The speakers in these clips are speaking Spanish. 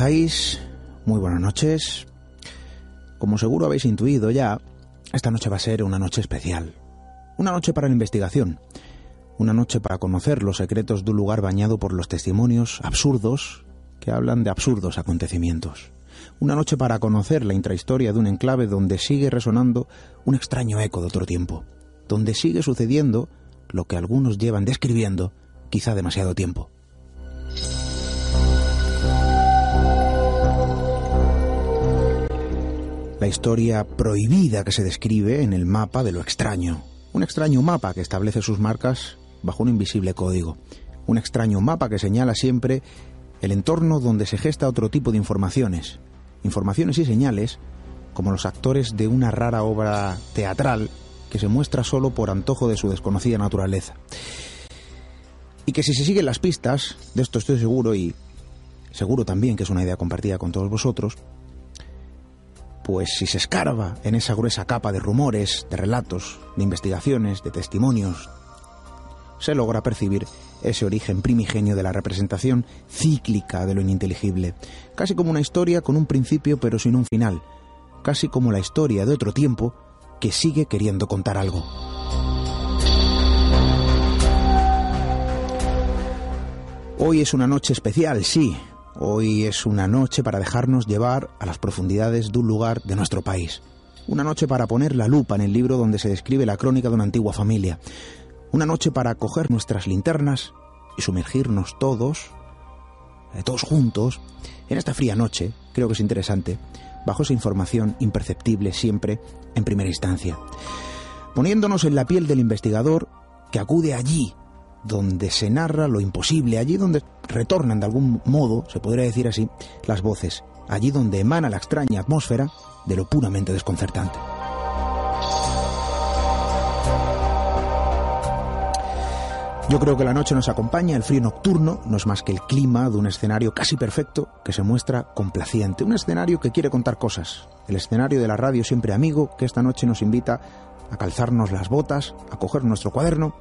Estáis? Muy buenas noches. Como seguro habéis intuido ya, esta noche va a ser una noche especial. Una noche para la investigación. Una noche para conocer los secretos de un lugar bañado por los testimonios absurdos que hablan de absurdos acontecimientos. Una noche para conocer la intrahistoria de un enclave donde sigue resonando un extraño eco de otro tiempo. Donde sigue sucediendo lo que algunos llevan describiendo quizá demasiado tiempo. La historia prohibida que se describe en el mapa de lo extraño. Un extraño mapa que establece sus marcas bajo un invisible código. Un extraño mapa que señala siempre el entorno donde se gesta otro tipo de informaciones. Informaciones y señales como los actores de una rara obra teatral que se muestra solo por antojo de su desconocida naturaleza. Y que si se siguen las pistas, de esto estoy seguro y seguro también que es una idea compartida con todos vosotros, pues si se escarba en esa gruesa capa de rumores, de relatos, de investigaciones, de testimonios, se logra percibir ese origen primigenio de la representación cíclica de lo ininteligible, casi como una historia con un principio pero sin un final, casi como la historia de otro tiempo que sigue queriendo contar algo. Hoy es una noche especial, sí, Hoy es una noche para dejarnos llevar a las profundidades de un lugar de nuestro país. Una noche para poner la lupa en el libro donde se describe la crónica de una antigua familia. Una noche para coger nuestras linternas y sumergirnos todos, eh, todos juntos, en esta fría noche, creo que es interesante, bajo esa información imperceptible siempre en primera instancia. Poniéndonos en la piel del investigador que acude allí donde se narra lo imposible, allí donde retornan de algún modo, se podría decir así, las voces, allí donde emana la extraña atmósfera de lo puramente desconcertante. Yo creo que la noche nos acompaña, el frío nocturno no es más que el clima de un escenario casi perfecto que se muestra complaciente, un escenario que quiere contar cosas, el escenario de la radio siempre amigo que esta noche nos invita a calzarnos las botas, a coger nuestro cuaderno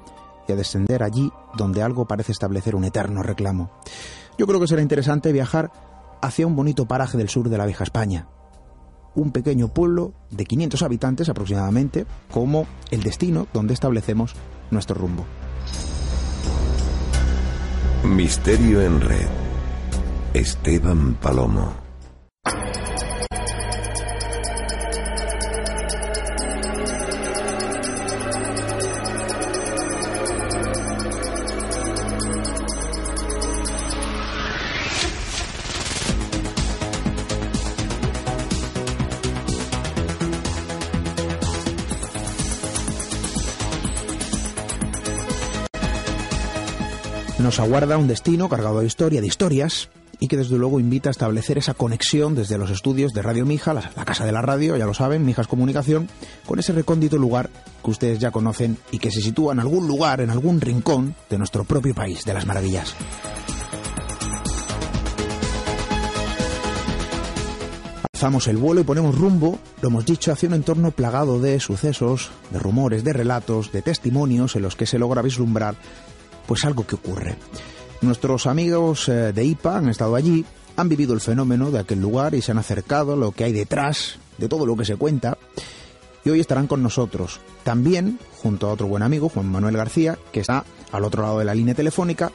descender allí donde algo parece establecer un eterno reclamo. Yo creo que será interesante viajar hacia un bonito paraje del sur de la vieja España, un pequeño pueblo de 500 habitantes aproximadamente, como el destino donde establecemos nuestro rumbo. Misterio en red. Esteban Palomo. Aguarda un destino cargado de historia, de historias, y que desde luego invita a establecer esa conexión desde los estudios de Radio Mija, la, la casa de la radio, ya lo saben, Mijas Comunicación, con ese recóndito lugar que ustedes ya conocen y que se sitúa en algún lugar, en algún rincón de nuestro propio país de las maravillas. Alzamos el vuelo y ponemos rumbo, lo hemos dicho, hacia un entorno plagado de sucesos, de rumores, de relatos, de testimonios en los que se logra vislumbrar pues algo que ocurre. Nuestros amigos eh, de IPA han estado allí, han vivido el fenómeno de aquel lugar y se han acercado a lo que hay detrás de todo lo que se cuenta y hoy estarán con nosotros. También, junto a otro buen amigo, Juan Manuel García, que está al otro lado de la línea telefónica,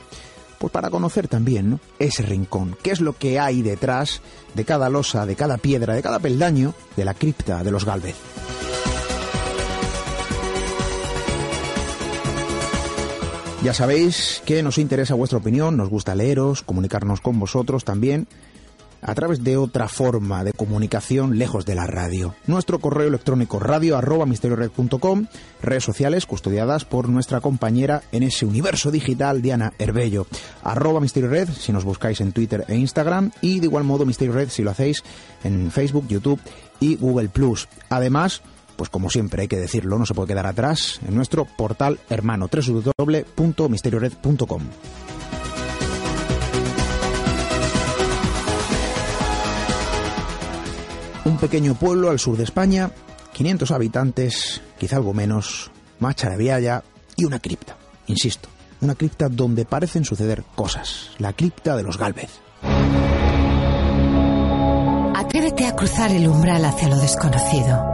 pues para conocer también ese rincón, qué es lo que hay detrás de cada losa, de cada piedra, de cada peldaño de la cripta de los Galvez. Ya sabéis que nos interesa vuestra opinión, nos gusta leeros, comunicarnos con vosotros también a través de otra forma de comunicación lejos de la radio. Nuestro correo electrónico radio redes sociales custodiadas por nuestra compañera en ese universo digital, Diana Herbello. Arroba Misterio Red si nos buscáis en Twitter e Instagram y de igual modo Misterio Red si lo hacéis en Facebook, YouTube y Google Plus. Además, pues como siempre hay que decirlo, no se puede quedar atrás en nuestro portal hermano www.misteriored.com. Un pequeño pueblo al sur de España, 500 habitantes, quizá algo menos, Macharabiaya y una cripta. Insisto, una cripta donde parecen suceder cosas. La cripta de los Galvez. Atrévete a cruzar el umbral hacia lo desconocido.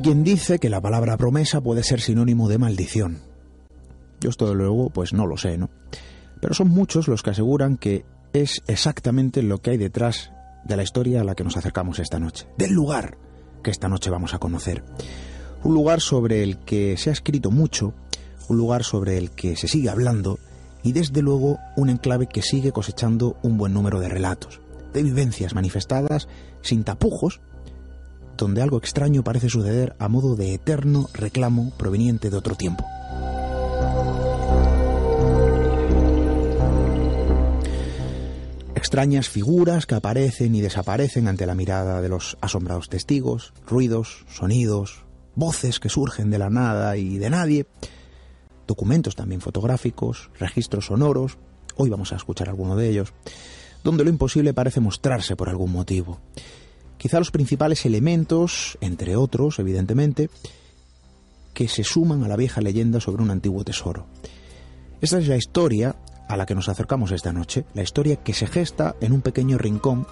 Quien dice que la palabra promesa puede ser sinónimo de maldición. Yo esto de luego pues no lo sé, ¿no? Pero son muchos los que aseguran que es exactamente lo que hay detrás de la historia a la que nos acercamos esta noche, del lugar que esta noche vamos a conocer. Un lugar sobre el que se ha escrito mucho, un lugar sobre el que se sigue hablando y desde luego un enclave que sigue cosechando un buen número de relatos, de vivencias manifestadas sin tapujos donde algo extraño parece suceder a modo de eterno reclamo proveniente de otro tiempo. Extrañas figuras que aparecen y desaparecen ante la mirada de los asombrados testigos, ruidos, sonidos, voces que surgen de la nada y de nadie, documentos también fotográficos, registros sonoros, hoy vamos a escuchar alguno de ellos, donde lo imposible parece mostrarse por algún motivo. Quizá los principales elementos, entre otros, evidentemente, que se suman a la vieja leyenda sobre un antiguo tesoro. Esta es la historia a la que nos acercamos esta noche, la historia que se gesta en un pequeño rincón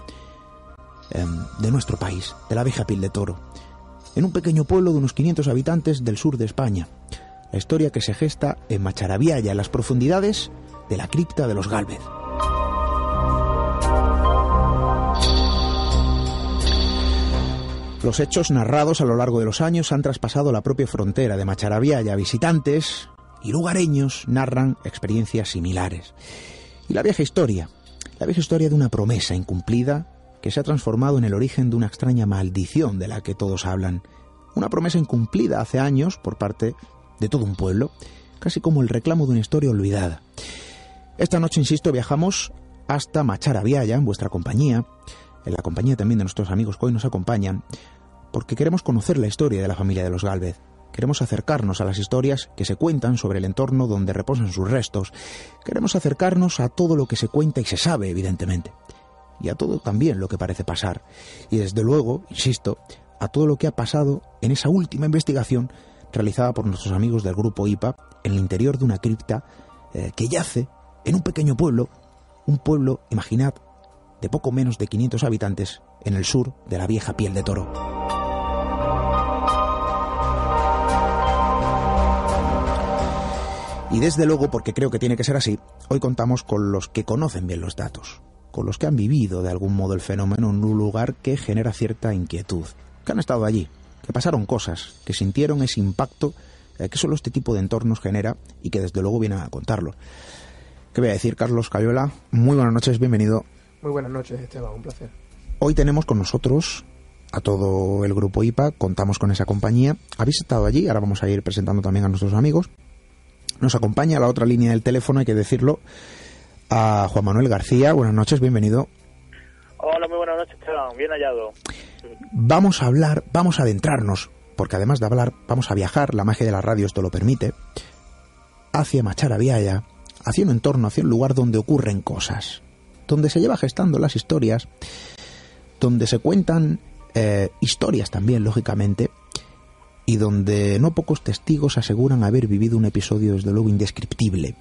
em, de nuestro país, de la vieja Pil de Toro, en un pequeño pueblo de unos 500 habitantes del sur de España. La historia que se gesta en Macharabiaya, en las profundidades de la cripta de los Gálvez. Los hechos narrados a lo largo de los años han traspasado la propia frontera de Macharabiaya. Visitantes y lugareños narran experiencias similares. Y la vieja historia, la vieja historia de una promesa incumplida que se ha transformado en el origen de una extraña maldición de la que todos hablan. Una promesa incumplida hace años por parte de todo un pueblo, casi como el reclamo de una historia olvidada. Esta noche, insisto, viajamos hasta Macharabiaya en vuestra compañía en la compañía también de nuestros amigos que hoy nos acompañan, porque queremos conocer la historia de la familia de los Gálvez. Queremos acercarnos a las historias que se cuentan sobre el entorno donde reposan sus restos. Queremos acercarnos a todo lo que se cuenta y se sabe, evidentemente. Y a todo también lo que parece pasar. Y desde luego, insisto, a todo lo que ha pasado en esa última investigación realizada por nuestros amigos del grupo IPA en el interior de una cripta eh, que yace en un pequeño pueblo, un pueblo, imaginad, de poco menos de 500 habitantes en el sur de la vieja piel de toro. Y desde luego, porque creo que tiene que ser así, hoy contamos con los que conocen bien los datos, con los que han vivido de algún modo el fenómeno en un lugar que genera cierta inquietud, que han estado allí, que pasaron cosas, que sintieron ese impacto eh, que solo este tipo de entornos genera y que desde luego vienen a contarlo. ¿Qué voy a decir, Carlos Cayola? Muy buenas noches, bienvenido. Muy buenas noches, Esteban, un placer. Hoy tenemos con nosotros a todo el grupo IPA, contamos con esa compañía. Habéis estado allí, ahora vamos a ir presentando también a nuestros amigos. Nos acompaña a la otra línea del teléfono, hay que decirlo, a Juan Manuel García. Buenas noches, bienvenido. Hola, muy buenas noches, Esteban. Bien hallado. Vamos a hablar, vamos a adentrarnos, porque además de hablar, vamos a viajar, la magia de la radio esto lo permite, hacia Macharabiaya, hacia un entorno, hacia un lugar donde ocurren cosas, donde se lleva gestando las historias, donde se cuentan eh, historias también, lógicamente, y donde no pocos testigos aseguran haber vivido un episodio, desde luego, indescriptible.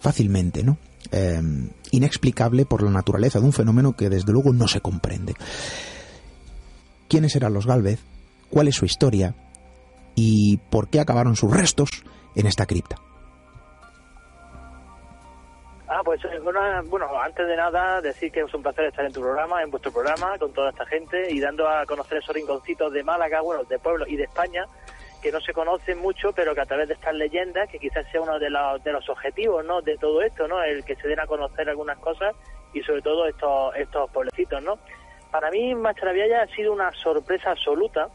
Fácilmente, ¿no? Eh, inexplicable por la naturaleza de un fenómeno que desde luego no se comprende. ¿Quiénes eran los Galvez? ¿Cuál es su historia? ¿Y por qué acabaron sus restos en esta cripta? Ah, pues bueno, antes de nada decir que es un placer estar en tu programa, en vuestro programa, con toda esta gente y dando a conocer esos rinconcitos de Málaga, bueno, de pueblo y de España, que no se conocen mucho, pero que a través de estas leyendas, que quizás sea uno de los, de los objetivos, ¿no? De todo esto, ¿no? El que se den a conocer algunas cosas y sobre todo estos, estos pueblecitos, ¿no? Para mí Macharavilla ha sido una sorpresa absoluta,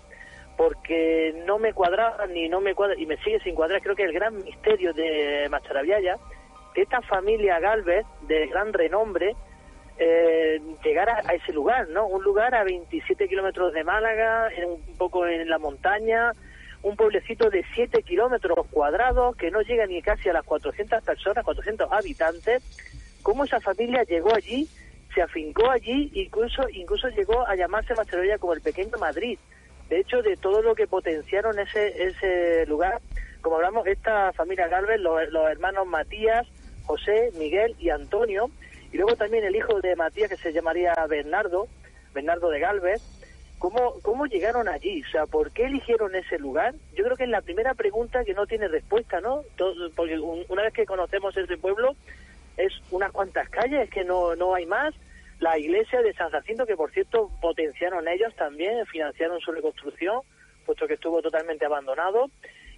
porque no me cuadraba ni no me cuadra, y me sigue sin cuadrar, creo que el gran misterio de Macharavilla esta familia Galvez, de gran renombre, eh, llegara a ese lugar, ¿no? Un lugar a 27 kilómetros de Málaga, un poco en la montaña, un pueblecito de 7 kilómetros cuadrados que no llega ni casi a las 400 personas, 400 habitantes. ¿Cómo esa familia llegó allí, se afincó allí, incluso incluso llegó a llamarse Macedonia como el pequeño Madrid? De hecho, de todo lo que potenciaron ese ese lugar, como hablamos, esta familia Galvez, los, los hermanos Matías, José, Miguel y Antonio, y luego también el hijo de Matías que se llamaría Bernardo, Bernardo de Galvez. ¿Cómo, ¿Cómo llegaron allí? O sea, ¿por qué eligieron ese lugar? Yo creo que es la primera pregunta que no tiene respuesta, ¿no? porque una vez que conocemos ese pueblo, es unas cuantas calles, que no, no hay más. La iglesia de San Jacinto, que por cierto potenciaron ellos también, financiaron su reconstrucción, puesto que estuvo totalmente abandonado.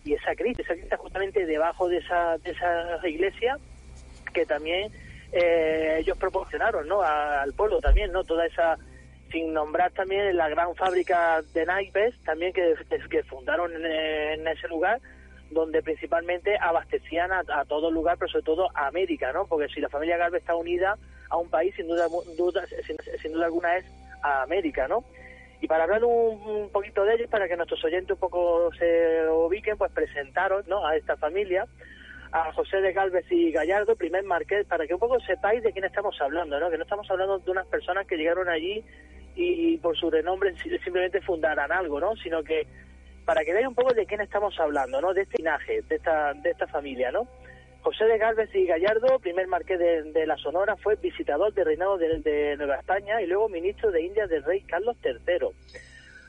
Y esa cripta, esa justamente debajo de esa, de esa iglesia, que también eh, ellos proporcionaron ¿no? al pueblo también, ¿no? Toda esa, sin nombrar también la gran fábrica de naipes también que, que fundaron en, ese lugar, donde principalmente abastecían a, todo el lugar, pero sobre todo a América, ¿no? Porque si la familia Galvez está unida a un país, sin duda, duda sin, duda alguna es a América, ¿no? Y para hablar un, poquito de ellos, para que nuestros oyentes un poco se ubiquen, pues presentaron ¿no? a esta familia a José de Galvez y Gallardo, primer marqués, para que un poco sepáis de quién estamos hablando, ¿no? Que no estamos hablando de unas personas que llegaron allí y, por su renombre simplemente fundaran algo, ¿no? Sino que para que veáis un poco de quién estamos hablando, ¿no? De este linaje, de esta, de esta familia, ¿no? José de Galvez y Gallardo, primer marqués de, la Sonora, fue visitador del reinado de, de, Nueva España y luego ministro de India del rey Carlos III.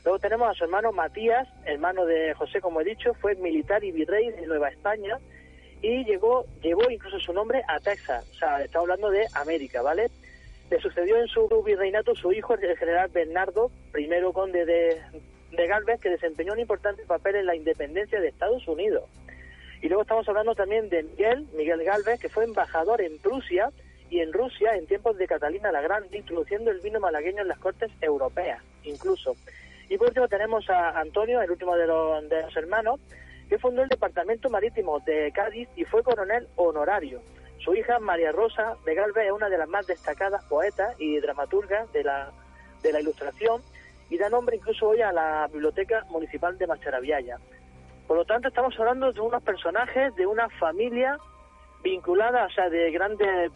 Luego tenemos a su hermano Matías, hermano de José, como he dicho, fue militar y virrey de Nueva España y llegó, llevó incluso su nombre a Texas, o sea, está hablando de América, ¿vale? Le sucedió en su virreinato su hijo, el general Bernardo, primero conde de, de Galvez, que desempeñó un importante papel en la independencia de Estados Unidos. Y luego estamos hablando también de Miguel, Miguel Galvez, que fue embajador en Prusia y en Rusia en tiempos de Catalina la Grande, introduciendo el vino malagueño en las cortes europeas, incluso. Y por último tenemos a Antonio, el último de los, de los hermanos, que fundó el Departamento Marítimo de Cádiz y fue coronel honorario. Su hija María Rosa de Galvez es una de las más destacadas poetas y dramaturgas de la, de la ilustración y da nombre incluso hoy a la Biblioteca Municipal de Macharabiaya. Por lo tanto, estamos hablando de unos personajes de una familia vinculada, o sea, de grandes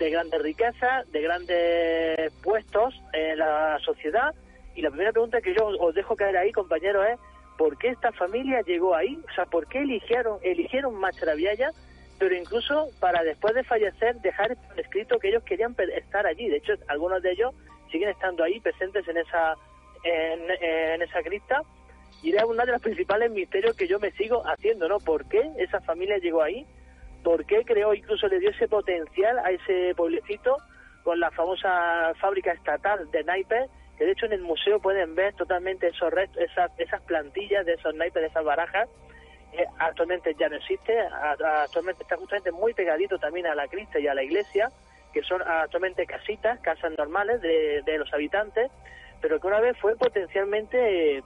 de grandes riquezas, de grandes puestos en la sociedad. Y la primera pregunta que yo os dejo caer ahí, compañeros, es por qué esta familia llegó ahí, o sea, por qué eligieron, eligieron Macharabiaya, pero incluso para después de fallecer dejar escrito que ellos querían estar allí. De hecho, algunos de ellos siguen estando ahí presentes en esa en, esa cripta y es uno de los principales misterios que yo me sigo haciendo, ¿no? ¿Por qué esa familia llegó ahí? por qué creó, incluso le dio ese potencial a ese pueblecito con la famosa fábrica estatal de naipes, que de hecho en el museo pueden ver totalmente esos restos, esas, esas plantillas de esos naipes, de esas barajas, eh, actualmente ya no existe, actualmente está justamente muy pegadito también a la crista y a la iglesia, que son actualmente casitas, casas normales de, de los habitantes, pero que una vez fue potencialmente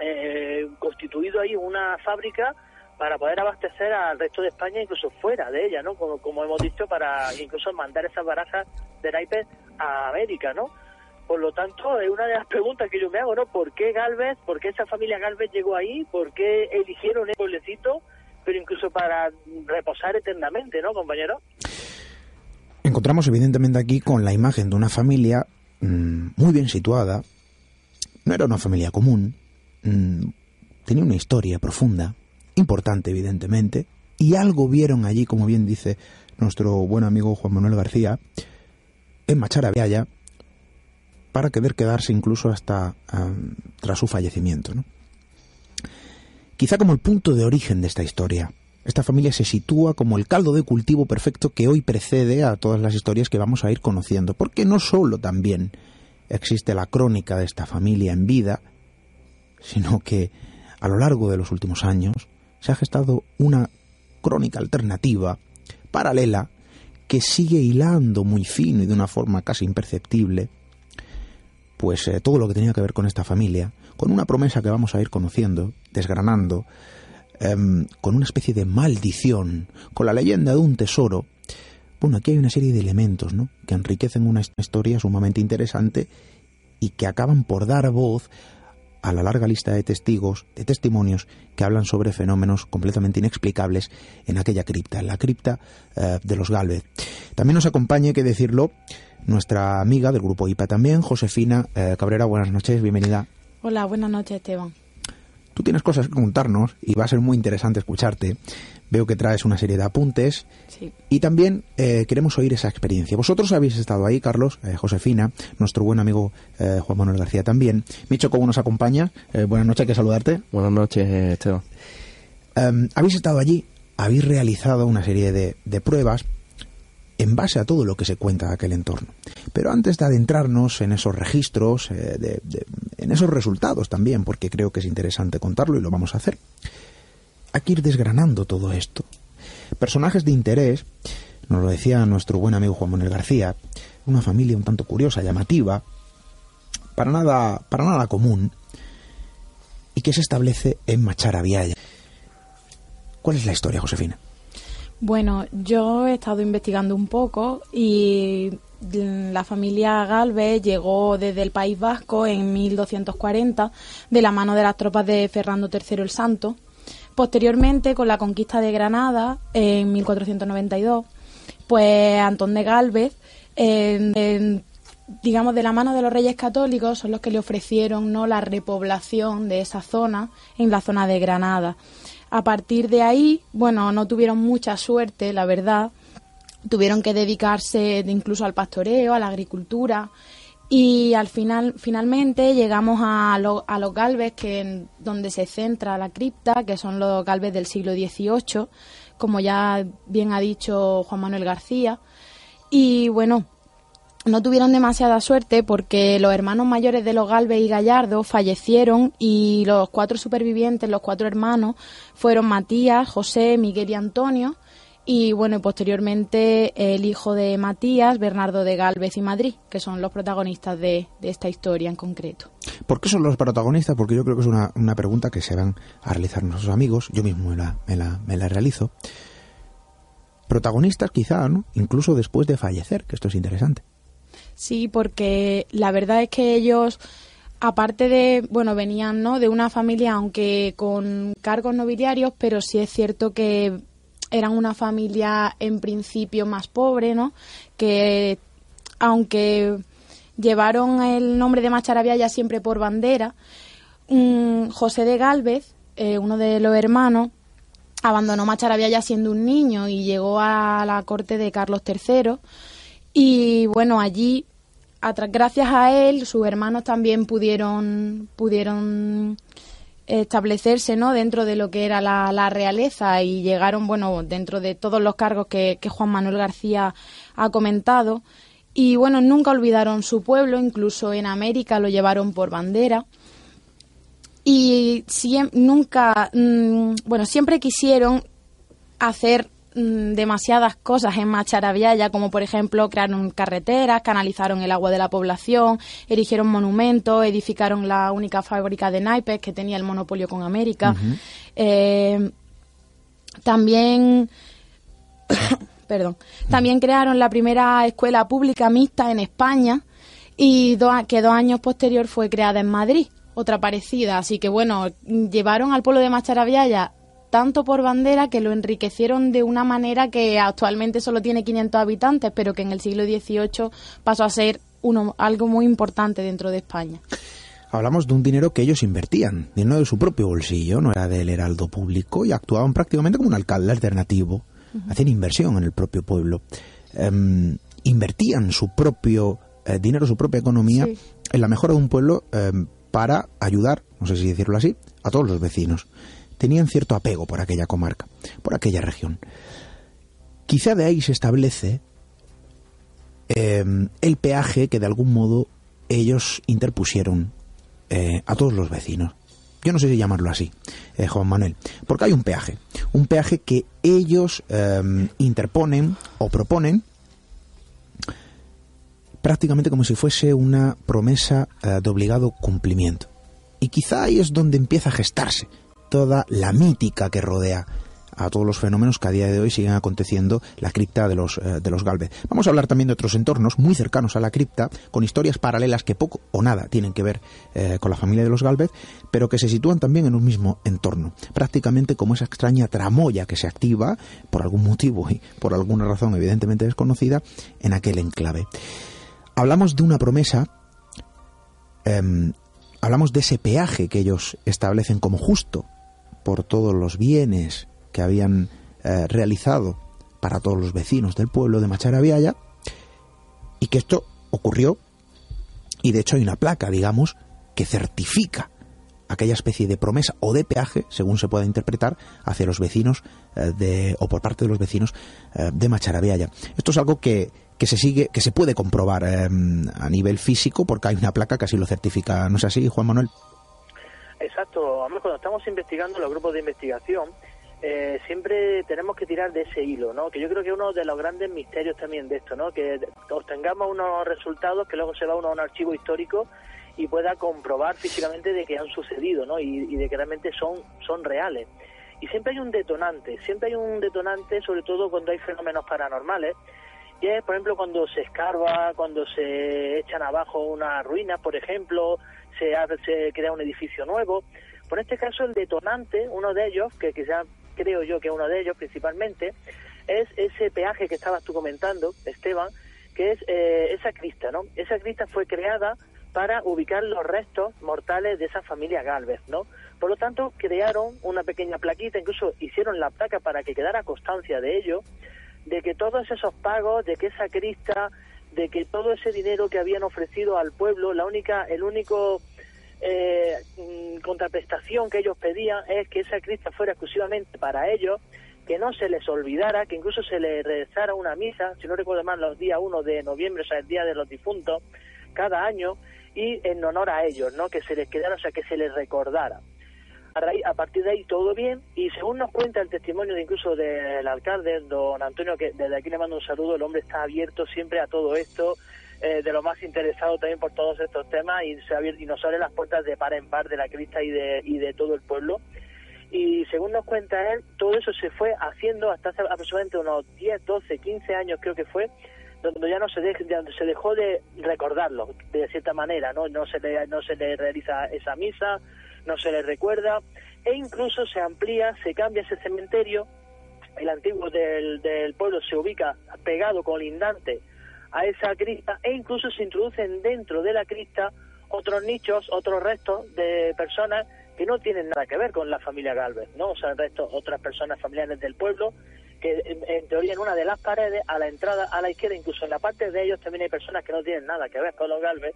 eh, constituido ahí una fábrica para poder abastecer al resto de España, incluso fuera de ella, ¿no? Como, como hemos dicho, para incluso mandar esas barajas de naipes a América, ¿no? Por lo tanto, es una de las preguntas que yo me hago, ¿no? ¿Por qué Galvez, por qué esa familia Galvez llegó ahí? ¿Por qué eligieron el pueblecito? Pero incluso para reposar eternamente, ¿no, compañero? Encontramos evidentemente aquí con la imagen de una familia mmm, muy bien situada. No era una familia común. Mmm, tenía una historia profunda, importante evidentemente, y algo vieron allí, como bien dice nuestro buen amigo Juan Manuel García, en Machara Vialla, para querer quedarse incluso hasta tras su fallecimiento. ¿no? Quizá como el punto de origen de esta historia. Esta familia se sitúa como el caldo de cultivo perfecto que hoy precede a todas las historias que vamos a ir conociendo, porque no solo también existe la crónica de esta familia en vida, sino que a lo largo de los últimos años se ha gestado una crónica alternativa, paralela, que sigue hilando muy fino y de una forma casi imperceptible, pues eh, todo lo que tenía que ver con esta familia, con una promesa que vamos a ir conociendo, desgranando, eh, con una especie de maldición, con la leyenda de un tesoro. Bueno, aquí hay una serie de elementos, ¿no? Que enriquecen una historia sumamente interesante y que acaban por dar voz a la larga lista de testigos, de testimonios que hablan sobre fenómenos completamente inexplicables en aquella cripta, en la cripta eh, de los Galvez. También nos acompaña, hay que decirlo, nuestra amiga del grupo IPA también, Josefina eh, Cabrera. Buenas noches, bienvenida. Hola, buenas noches, Esteban. Tú tienes cosas que contarnos y va a ser muy interesante escucharte. Veo que traes una serie de apuntes sí. y también eh, queremos oír esa experiencia. Vosotros habéis estado ahí, Carlos, eh, Josefina, nuestro buen amigo eh, Juan Manuel García también. Micho, ¿cómo nos acompaña? Eh, buenas noches, hay que saludarte. Buenas noches, Esteban. Um, habéis estado allí, habéis realizado una serie de, de pruebas en base a todo lo que se cuenta de aquel entorno. Pero antes de adentrarnos en esos registros, eh, de, en esos resultados también, porque creo que es interesante contarlo y lo vamos a hacer, hay que ir desgranando todo esto. Personajes de interés, nos lo decía nuestro buen amigo Juan Manuel García, una familia un tanto curiosa, llamativa, para nada, para nada común, y que se establece en Macharaviaya. ¿Cuál es la historia, Josefina? Bueno, yo he estado investigando un poco y la familia Galvez llegó desde el País Vasco en 1240 de la mano de las tropas de Fernando III el Santo. Posteriormente, con la conquista de Granada en 1492, pues Antón de Galvez, digamos, de la mano de los reyes católicos, son los que le ofrecieron no la repoblación de esa zona en la zona de Granada. A partir de ahí, bueno, no tuvieron mucha suerte, la verdad. Tuvieron que dedicarse incluso al pastoreo, a la agricultura. Y al final, finalmente llegamos a, a los galves que en, donde se centra la cripta, que son los galves del siglo XVIII, como ya bien ha dicho Juan Manuel García. Y bueno, no tuvieron demasiada suerte porque los hermanos mayores de los Galvez y Gallardo fallecieron y los cuatro supervivientes, los cuatro hermanos, fueron Matías, José, Miguel y Antonio. Y bueno, posteriormente el hijo de Matías, Bernardo de Galvez y Madrid, que son los protagonistas de, esta historia en concreto. ¿Por qué son los protagonistas? Porque yo creo que es una, pregunta que se van a realizar nuestros amigos, yo mismo me la realizo. Protagonistas quizá, ¿no? Incluso después de fallecer, que esto es interesante. Sí, porque la verdad es que ellos, aparte de, bueno, venían, ¿no? De una familia, aunque con cargos nobiliarios, pero sí es cierto que eran una familia en principio más pobre, ¿no? Que aunque llevaron el nombre de Macharabiaya siempre por bandera, um, José de Galvez, eh, uno de los hermanos, abandonó Macharabiaya siendo un niño y llegó a la corte de Carlos III. Y bueno, allí, gracias a él, sus hermanos también pudieron, pudieron establecerse no dentro de lo que era la, realeza y llegaron bueno dentro de todos los cargos que, Juan Manuel García ha comentado. Y bueno nunca olvidaron su pueblo incluso en América lo llevaron por bandera. Y nunca mm, bueno siempre quisieron hacer Mm, demasiadas cosas en Macharabiaya, como por ejemplo crearon carreteras, canalizaron el agua de la población, erigieron monumentos, edificaron la única fábrica de naipes que tenía el monopolio con América. Eh, también, perdón, también crearon la primera escuela pública mixta en España y que dos años posterior fue creada en Madrid otra parecida. Así que bueno, llevaron al pueblo de Macharabiaya tanto por bandera que lo enriquecieron de una manera que actualmente solo tiene 500 habitantes, pero que en el siglo XVIII pasó a ser uno, algo muy importante dentro de España. Hablamos de un dinero que ellos invertían, dinero de su propio bolsillo, no era del heraldo público, y actuaban prácticamente como un alcalde alternativo, hacían inversión en el propio pueblo, em, invertían su propio eh, dinero, su propia economía en la mejora de un pueblo em, para ayudar, no sé si decirlo así, a todos los vecinos tenían cierto apego por aquella comarca, por aquella región. Quizá de ahí se establece em, el peaje que de algún modo ellos interpusieron eh, a todos los vecinos. Yo no sé si llamarlo así, eh, Juan Manuel, porque hay un peaje, un peaje que ellos em, interponen o proponen prácticamente como si fuese una promesa eh, de obligado cumplimiento. Y quizá ahí es donde empieza a gestarse toda la mítica que rodea a todos los fenómenos que a día de hoy siguen aconteciendo la cripta de los, eh, de los Galvez. Vamos a hablar también de otros entornos muy cercanos a la cripta, con historias paralelas que poco o nada tienen que ver eh, con la familia de los Galvez, pero que se sitúan también en un mismo entorno, prácticamente como esa extraña tramoya que se activa, por algún motivo y por alguna razón evidentemente desconocida, en aquel enclave. Hablamos de una promesa em, hablamos de ese peaje que ellos establecen como justo por todos los bienes que habían eh, realizado para todos los vecinos del pueblo de Macharabiaya y que esto ocurrió y de hecho hay una placa, digamos, que certifica aquella especie de promesa o de peaje, según se pueda interpretar, hacia los vecinos eh, de, o por parte de los vecinos eh, de Macharabiaya. Esto es algo que, que se sigue, que se puede comprobar a nivel físico porque hay una placa que así lo certifica. ¿No es así, Juan Manuel? Exacto, cuando estamos investigando los grupos de investigación, eh, siempre tenemos que tirar de ese hilo, ¿no? Que yo creo que uno de los grandes misterios también de esto, ¿no? Que obtengamos unos resultados que luego se va uno a un archivo histórico y pueda comprobar físicamente de que han sucedido, ¿no? Y, de que realmente son, son reales. Y siempre hay un detonante, siempre hay un detonante, sobre todo cuando hay fenómenos paranormales, y es, por ejemplo, cuando se escarba, cuando se echan abajo unas ruinas, por ejemplo, se, se crea un edificio nuevo. Por este caso, el detonante, uno de ellos, que quizá creo yo que uno de ellos principalmente, es ese peaje que estabas tú comentando, Esteban, que es eh, esa crista, ¿no? Esa crista fue creada para ubicar los restos mortales de esa familia Galvez, ¿no? Por lo tanto, crearon una pequeña plaquita, incluso hicieron la placa para que quedara constancia de ello, de que todos esos pagos, de que esa crista, de que todo ese dinero que habían ofrecido al pueblo, la única, el único eh, contraprestación que ellos pedían es que esa crista fuera exclusivamente para ellos, que no se les olvidara, que incluso se les rezara una misa, si no recuerdo mal, los días 1 de noviembre, o sea, el día de los difuntos, cada año, y en honor a ellos, ¿no? Que se les quedara, o sea, que se les recordara a, partir de ahí todo bien y según nos cuenta el testimonio de incluso del alcalde, don Antonio, que desde aquí le mando un saludo, el hombre está abierto siempre a todo esto, eh, de lo más interesado también por todos estos temas y, se y nos abre las puertas de par en par de la crista y de, y de todo el pueblo. Y según nos cuenta él, todo eso se fue haciendo hasta hace aproximadamente unos 10, 12, 15 años creo que fue, donde ya no se, se dejó de recordarlo de cierta manera, ¿no? No se le, no se le realiza esa misa, no se le recuerda e incluso se amplía, se cambia ese cementerio, el antiguo del, del pueblo se ubica pegado colindante a esa crista e incluso se introducen dentro de la crista otros nichos, otros restos de personas que no tienen nada que ver con la familia Galvez, ¿no? O sea, restos, otras personas familiares del pueblo que en, teoría en una de las paredes, a la entrada, a la izquierda, incluso en la parte de ellos también hay personas que no tienen nada que ver con los Galvez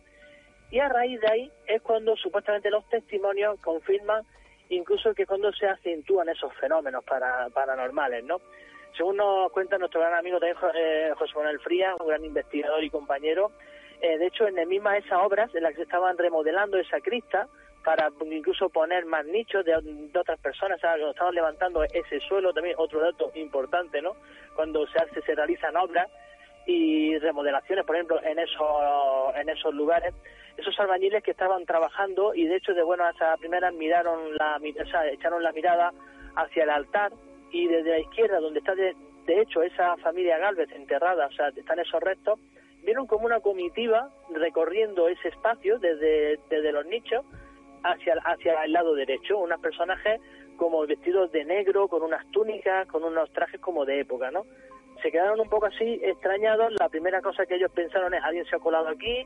y a raíz de ahí es cuando supuestamente los testimonios confirman incluso que cuando se acentúan esos fenómenos para, paranormales, ¿no? Según nos cuenta nuestro gran amigo también, eh, José Manuel Frías, un gran investigador y compañero, eh, de hecho, en las mismas esas obras en las que se estaban remodelando esa crista, para incluso poner más nichos de, otras personas, o sea, estaban levantando ese suelo, también otro dato importante, ¿no? Cuando se hace, se realizan obras y remodelaciones, por ejemplo, en esos, en esos lugares, esos albañiles que estaban trabajando y de hecho de buenas a primeras miraron la, o sea, echaron la mirada hacia el altar y desde la izquierda, donde está de, de hecho esa familia Galvez enterrada, o sea, están esos restos, vieron como una comitiva recorriendo ese espacio desde, desde los nichos hacia, hacia el lado derecho, unos personajes como vestidos de negro, con unas túnicas, con unos trajes como de época, ¿no? Se quedaron un poco así extrañados, la primera cosa que ellos pensaron es, alguien se ha colado aquí,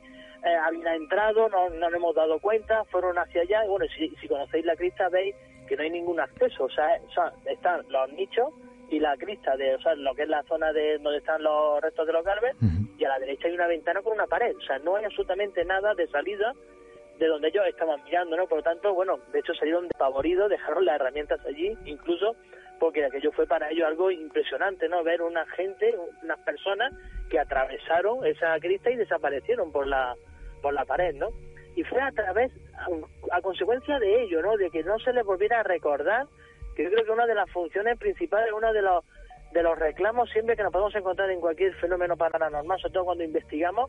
eh, alguien ha entrado, no, no nos hemos dado cuenta, fueron hacia allá, y bueno, si, si conocéis la crista veis que no hay ningún acceso, o sea, están los nichos y la crista de, o sea, lo que es la zona de donde están los restos de los galves, y a la derecha hay una ventana con una pared, o sea, no hay absolutamente nada de salida de donde ellos estaban mirando, ¿no? Por lo tanto, bueno, de hecho salieron despavoridos, dejaron las herramientas allí, incluso porque aquello fue para ellos algo impresionante, ¿no? Ver una gente, unas personas que atravesaron esa crista y desaparecieron por la por la pared, ¿no? Y fue a través, a, consecuencia de ello, ¿no? De que no se les volviera a recordar, que yo creo que una de las funciones principales, uno de los de los reclamos siempre que nos podemos encontrar en cualquier fenómeno paranormal, sobre todo cuando investigamos,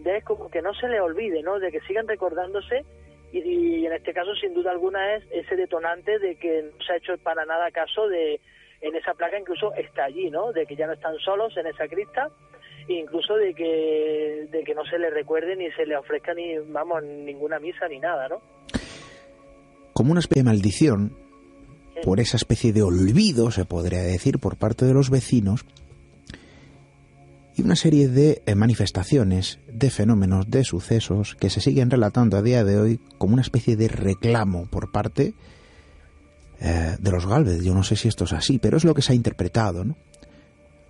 de es como que no se le olvide, ¿no? De que sigan recordándose y, en este caso sin duda alguna es ese detonante de que no se ha hecho para nada caso de en esa placa incluso está allí, ¿no? De que ya no están solos en esa crista incluso de que de que no se le recuerde ni se le ofrezca ni vamos ninguna misa ni nada, ¿no? Como una especie de maldición por esa especie de olvido, se podría decir, por parte de los vecinos, y una serie de eh, manifestaciones, de fenómenos, de sucesos que se siguen relatando a día de hoy como una especie de reclamo por parte eh, de los Galvez. Yo no sé si esto es así, pero es lo que se ha interpretado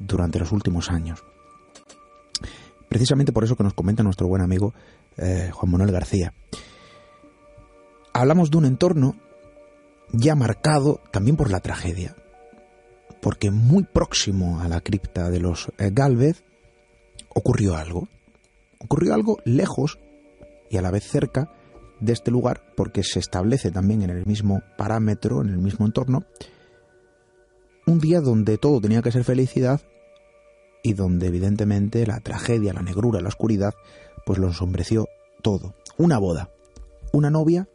durante los últimos años. Precisamente por eso que nos comenta nuestro buen amigo eh, Juan Manuel García. Hablamos de un entorno ya marcado también por la tragedia, porque muy próximo a la cripta de los Galvez ocurrió algo. Ocurrió algo lejos y a la vez cerca de este lugar, porque se establece también en el mismo parámetro, en el mismo entorno, un día donde todo tenía que ser felicidad y donde evidentemente la tragedia, la negrura, la oscuridad, pues lo ensombreció todo. Una boda, una novia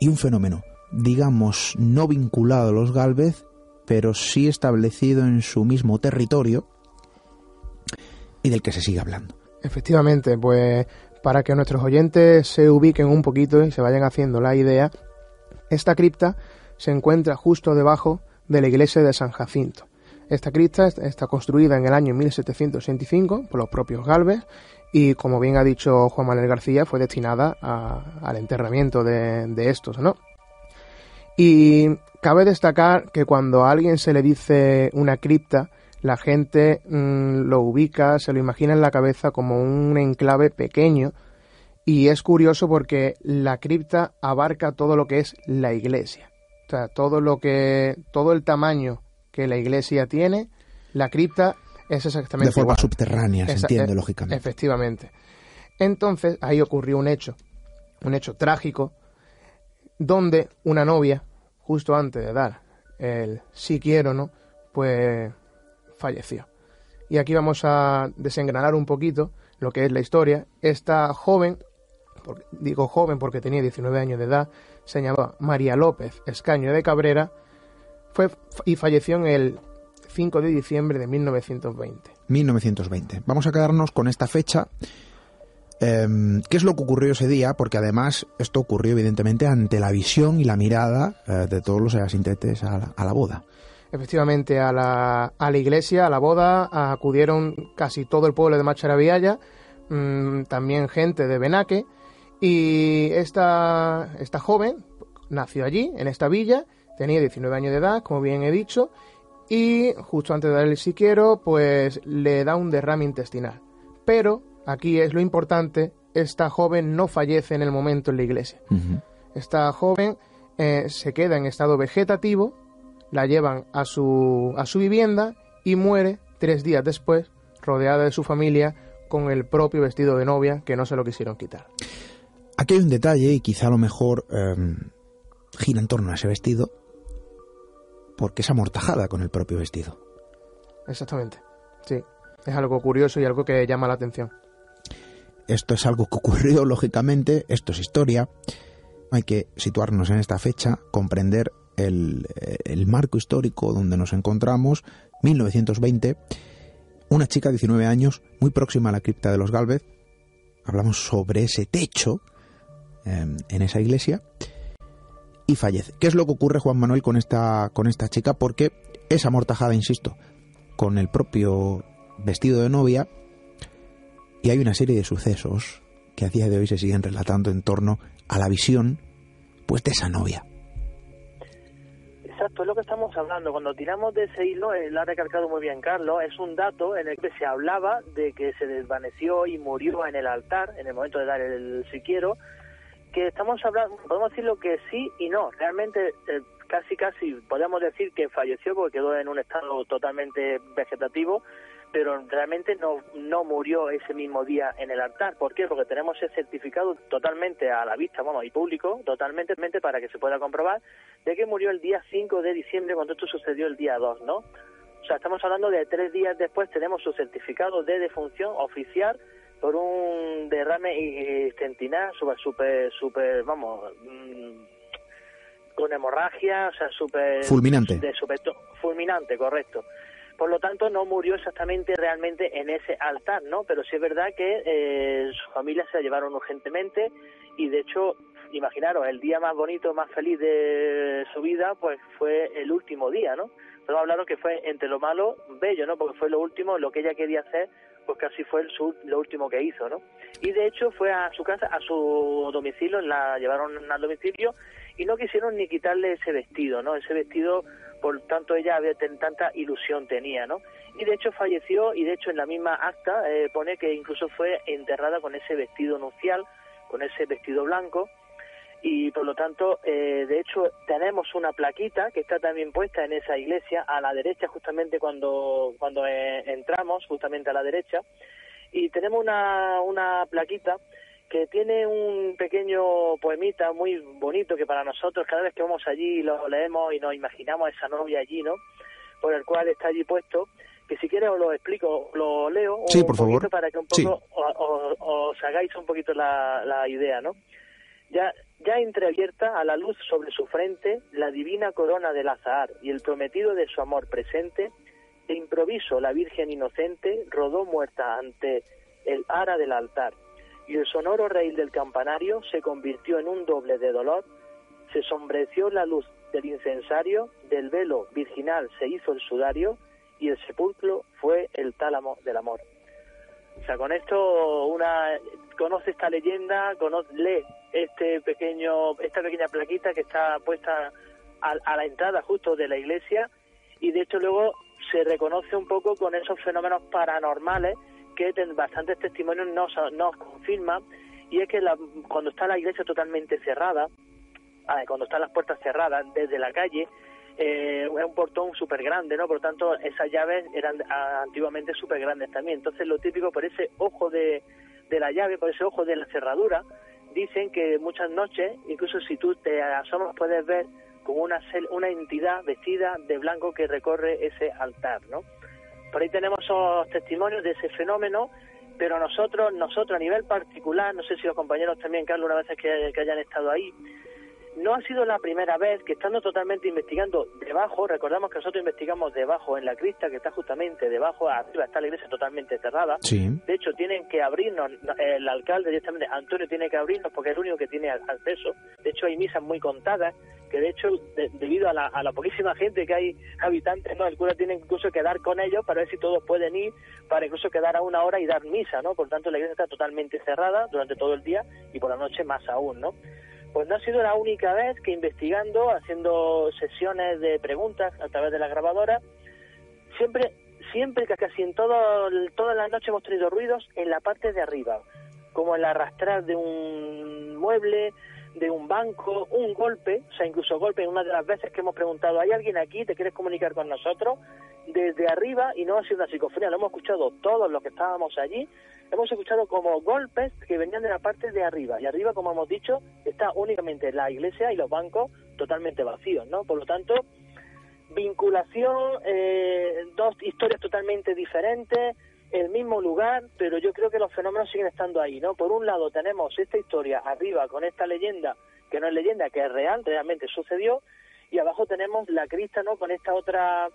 y un fenómeno, digamos, no vinculado a los Galvez, pero sí establecido en su mismo territorio, y del que se sigue hablando. Efectivamente, pues para que nuestros oyentes se ubiquen un poquito y se vayan haciendo la idea, esta cripta se encuentra justo debajo de la iglesia de San Jacinto. Esta cripta está construida en el año 1765 por los propios Galvez y, como bien ha dicho Juan Manuel García, fue destinada al enterramiento de, estos, ¿no? Y cabe destacar que cuando a alguien se le dice una cripta, la gente mm, lo ubica, se lo imagina en la cabeza como un enclave pequeño y es curioso porque la cripta abarca todo lo que es la iglesia. O sea, todo lo que todo el tamaño que la iglesia tiene, la cripta es exactamente de forma subterránea, se entiende lógicamente. Efectivamente. Entonces, ahí ocurrió un hecho, un hecho trágico donde una novia justo antes de dar el sí quiero, ¿no? Pues falleció. Y aquí vamos a desengranar un poquito lo que es la historia. Esta joven, digo joven porque tenía 19 años de edad, se llamaba María López Escaño de Cabrera, fue y falleció en el 5 de diciembre de 1920. 1920. Vamos a quedarnos con esta fecha. Em, ¿Qué es lo que ocurrió ese día? Porque además esto ocurrió evidentemente ante la visión y la mirada eh, de todos los asistentes a la boda efectivamente a la, a la iglesia, a la boda, acudieron casi todo el pueblo de Macharabiaya, mm, también gente de Benaque, y esta, esta joven nació allí, en esta villa, tenía 19 años de edad, como bien he dicho, y justo antes de dar el siquiero, pues le da un derrame intestinal. Pero aquí es lo importante, esta joven no fallece en el momento en la iglesia. Esta joven eh, se queda en estado vegetativo, la llevan a su, a su vivienda y muere tres días después, rodeada de su familia, con el propio vestido de novia que no se lo quisieron quitar. Aquí hay un detalle y quizá a lo mejor em, gira en torno a ese vestido porque es amortajada con el propio vestido. Exactamente, sí. Es algo curioso y algo que llama la atención. Esto es algo que ocurrió, lógicamente, esto es historia. Hay que situarnos en esta fecha, comprender el, el marco histórico donde nos encontramos, 1920. Una chica de 19 años, muy próxima a la cripta de los Galvez, hablamos sobre ese techo Em, en esa iglesia y fallece. ¿Qué es lo que ocurre, Juan Manuel, con esta, con esta chica? Porque es amortajada, insisto, con el propio vestido de novia y hay una serie de sucesos que a día de hoy se siguen relatando en torno a la visión pues de esa novia. Exacto, es lo que estamos hablando. Cuando tiramos de ese hilo, eh, lo ha recalcado muy bien Carlos, es un dato en el que se hablaba de que se desvaneció y murió en el altar en el momento de dar el siquiero que estamos hablando, podemos decirlo que sí y no. Realmente, eh, casi, casi podemos decir que falleció porque quedó en un estado totalmente vegetativo, pero realmente no, no murió ese mismo día en el altar. ¿Por qué? Porque tenemos ese certificado totalmente a la vista, vamos, y público, totalmente para que se pueda comprobar, de que murió el día 5 de diciembre cuando esto sucedió el día 2, ¿no? O sea, estamos hablando de tres días después tenemos su certificado de defunción oficial por un derrame intestinal súper, súper, súper, vamos, mm, con hemorragia, o sea, súper... Fulminante. De super, fulminante, correcto. Por lo tanto, no murió exactamente realmente en ese altar, ¿no? Pero sí es verdad que eh, su familia se la llevaron urgentemente y, de hecho, imaginaros, el día más bonito, más feliz de su vida, pues fue el último día, ¿no? Pero hablaron que fue entre lo malo, bello, ¿no? Porque fue lo último, lo que ella quería hacer pues casi fue el lo último que hizo, ¿no? Y de hecho fue a su casa, a su domicilio, la llevaron al domicilio y no quisieron ni quitarle ese vestido, ¿no? Ese vestido, por tanto ella había tanta ilusión tenía, ¿no? Y de hecho falleció y de hecho en la misma acta eh, pone que incluso fue enterrada con ese vestido nupcial, con ese vestido blanco y por lo tanto, eh, de hecho, tenemos una plaquita que está también puesta en esa iglesia a la derecha, justamente cuando, cuando eh, entramos, justamente a la derecha, y tenemos una, una plaquita que tiene un pequeño poemita muy bonito que para nosotros cada vez que vamos allí lo leemos y nos imaginamos a esa novia allí, ¿no? Por el cual está allí puesto, que si quieres os lo explico, lo leo sí, por favor. para que un poco os, hagáis un poquito la, la idea, ¿no? Ya ya entreabierta a la luz sobre su frente la divina corona del azahar y el prometido de su amor presente, de improviso la Virgen inocente rodó muerta ante el ara del altar, y el sonoro rey del campanario se convirtió en un doble de dolor, se sombreció la luz del incensario, del velo virginal se hizo el sudario, y el sepulcro fue el tálamo del amor. O sea, con esto una conoce esta leyenda, conoce, lee este pequeño, esta pequeña plaquita que está puesta a, la entrada justo de la iglesia y de hecho luego se reconoce un poco con esos fenómenos paranormales que bastantes testimonios nos, nos confirman y es que cuando está la iglesia totalmente cerrada, cuando están las puertas cerradas desde la calle, eh, es un portón súper grande, ¿no? Por lo tanto, esas llaves eran antiguamente súper grandes también. Entonces, lo típico por ese ojo de, de la llave, por ese ojo de la cerradura, dicen que muchas noches, incluso si tú te asomas, puedes ver como una, una entidad vestida de blanco que recorre ese altar, ¿no? Por ahí tenemos esos testimonios de ese fenómeno, pero nosotros, nosotros a nivel particular, no sé si los compañeros también, Carlos, una vez que, que hayan estado ahí, no ha sido la primera vez que estando totalmente investigando debajo, recordamos que nosotros investigamos debajo en la crista que está justamente debajo, arriba está la iglesia totalmente cerrada. De hecho, tienen que abrirnos, el alcalde directamente, Antonio tiene que abrirnos porque es el único que tiene acceso. De hecho, hay misas muy contadas que de hecho, debido a la, poquísima gente que hay habitantes, ¿no? el cura tiene incluso que dar con ellos para ver si todos pueden ir, para incluso quedar a una hora y dar misa, ¿no? Por tanto, la iglesia está totalmente cerrada durante todo el día y por la noche más aún, ¿no? Pues no ha sido la única vez que investigando, haciendo sesiones de preguntas a través de la grabadora, siempre, siempre casi en todo, todas las noches hemos tenido ruidos en la parte de arriba, como el arrastrar de un mueble, de un banco, un golpe, o sea, incluso golpe en una de las veces que hemos preguntado, ¿hay alguien aquí? ¿Te quieres comunicar con nosotros? Desde arriba, y no ha sido una psicofonía, lo hemos escuchado todos los que estábamos allí, hemos escuchado como golpes que venían de la parte de arriba. Y arriba, como hemos dicho, está únicamente la iglesia y los bancos totalmente vacíos, ¿no? Por lo tanto, vinculación, eh, dos historias totalmente diferentes, el mismo lugar, pero yo creo que los fenómenos siguen estando ahí, ¿no? Por un lado tenemos esta historia arriba con esta leyenda, que no es leyenda, que es real, realmente sucedió, y abajo tenemos la crista, ¿no? Con esta otra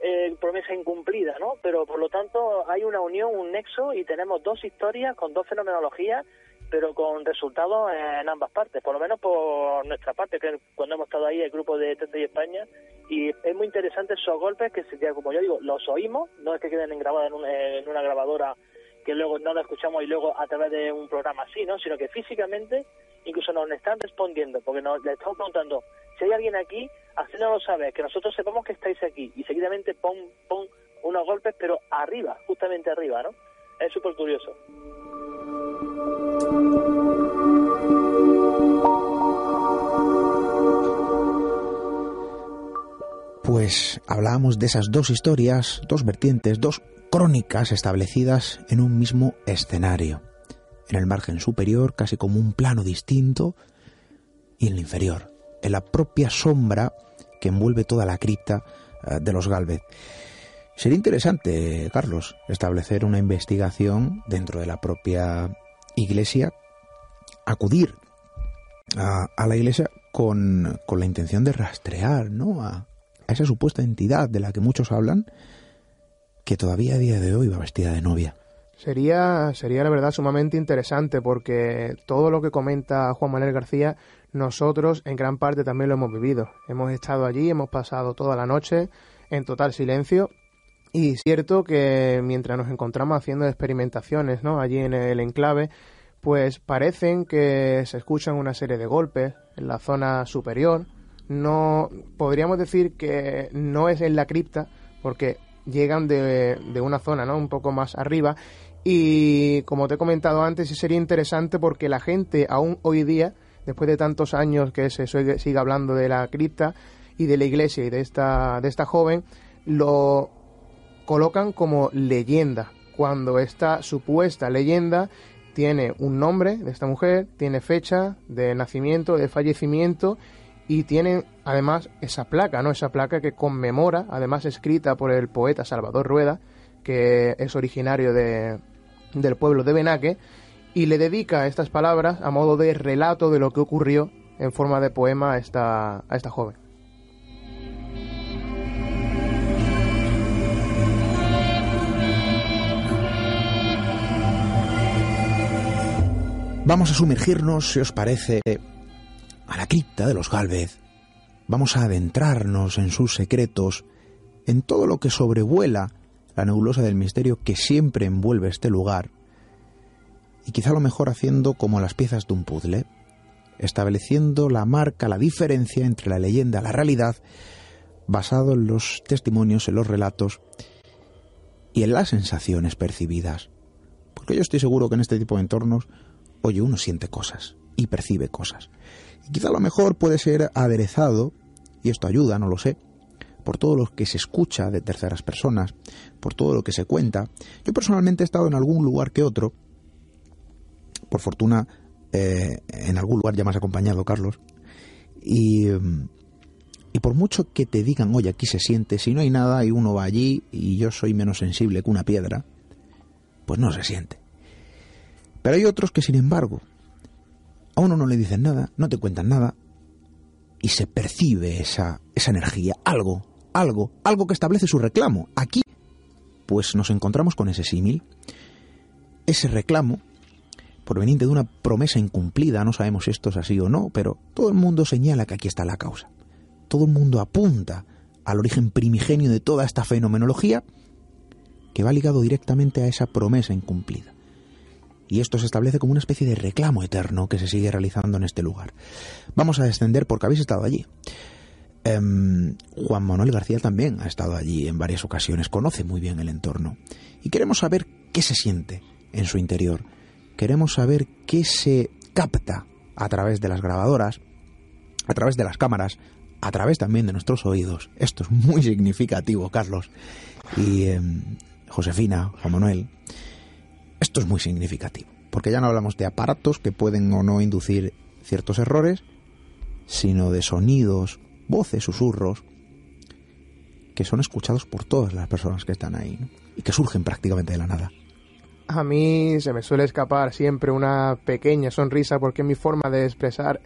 eh, promesa incumplida, ¿no? Pero por lo tanto hay una unión, un nexo, y tenemos dos historias con dos fenomenologías pero con resultados en ambas partes, por lo menos por nuestra parte, que cuando hemos estado ahí el grupo de y España, y es muy interesante esos golpes que, como yo digo, los oímos, no es que queden grabados en, una grabadora que luego no lo escuchamos y luego a través de un programa así, ¿no? Sino que físicamente incluso nos están respondiendo, porque nos le estamos preguntando, si hay alguien aquí, lo saber, que nosotros sepamos que estáis aquí, y seguidamente pon, pon unos golpes, pero arriba, justamente arriba, ¿no? Es súper curioso. Pues hablábamos de esas dos historias, dos vertientes, dos crónicas establecidas en un mismo escenario. En el margen superior, casi como un plano distinto, y en el inferior, en la propia sombra que envuelve toda la cripta eh, de los Galvez. Sería interesante, Carlos, establecer una investigación dentro de la propia iglesia, acudir a, la iglesia con, la intención de rastrear ¿no? Esa supuesta entidad de la que muchos hablan, que todavía a día de hoy va vestida de novia. Sería, sería la verdad sumamente interesante porque todo lo que comenta Juan Manuel García, nosotros en gran parte también lo hemos vivido. Hemos estado allí, hemos pasado toda la noche en total silencio y cierto que mientras nos encontramos haciendo experimentaciones ¿no? allí en el enclave, pues parecen que se escuchan una serie de golpes en la zona superior. No podríamos decir que no es en la cripta, porque llegan de, de una zona ¿no? un poco más arriba. Y como te he comentado antes, sería interesante porque la gente aún hoy día, después de tantos años que se sigue hablando de la cripta y de la iglesia y de esta, de esta joven, lo colocan como leyenda, cuando esta supuesta leyenda tiene un nombre de esta mujer, tiene fecha de nacimiento, de fallecimiento y tiene además esa placa, ¿no? Esa placa que conmemora, además escrita por el poeta Salvador Rueda, que es originario de, del pueblo de Benaque, y le dedica estas palabras a modo de relato de lo que ocurrió en forma de poema a esta, a esta joven. Vamos a sumergirnos, si os parece, a la cripta de los Galvez. Vamos a adentrarnos en sus secretos, en todo lo que sobrevuela la nebulosa del misterio que siempre envuelve este lugar, y quizá lo mejor haciendo como las piezas de un puzzle, estableciendo la marca, la diferencia entre la leyenda y la realidad, basado en los testimonios, en los relatos y en las sensaciones percibidas. Porque yo estoy seguro que en este tipo de entornos oye, uno siente cosas y percibe cosas. Y quizá lo mejor puede ser aderezado, y esto ayuda, no lo sé, por todo lo que se escucha de terceras personas, por todo lo que se cuenta. Yo personalmente he estado en algún lugar que otro, por fortuna eh, en algún lugar ya más acompañado, Carlos, y, y por mucho que te digan, oye, aquí se siente, si no hay nada y uno va allí y yo soy menos sensible que una piedra, pues no se siente. Pero hay otros que, sin embargo, a uno no le dicen nada, no te cuentan nada, y se percibe esa, esa energía, algo, algo, algo que establece su reclamo. Aquí, pues nos encontramos con ese símil. Ese reclamo, proveniente de una promesa incumplida, no sabemos si esto es así o no, pero todo el mundo señala que aquí está la causa. Todo el mundo apunta al origen primigenio de toda esta fenomenología que va ligado directamente a esa promesa incumplida y esto se establece como una especie de reclamo eterno que se sigue realizando en este lugar. Vamos a descender porque habéis estado allí. Em, Juan Manuel García también ha estado allí en varias ocasiones, conoce muy bien el entorno y queremos saber qué se siente en su interior. Queremos saber qué se capta a través de las grabadoras, a través de las cámaras, a través también de nuestros oídos. Esto es muy significativo, Carlos. Y em, Josefina, Juan Manuel, esto es muy significativo, porque ya no hablamos de aparatos que pueden o no inducir ciertos errores, sino de sonidos, voces, susurros, que son escuchados por todas las personas que están ahí y que surgen prácticamente de la nada. A mí se me suele escapar siempre una pequeña sonrisa porque mi forma de expresar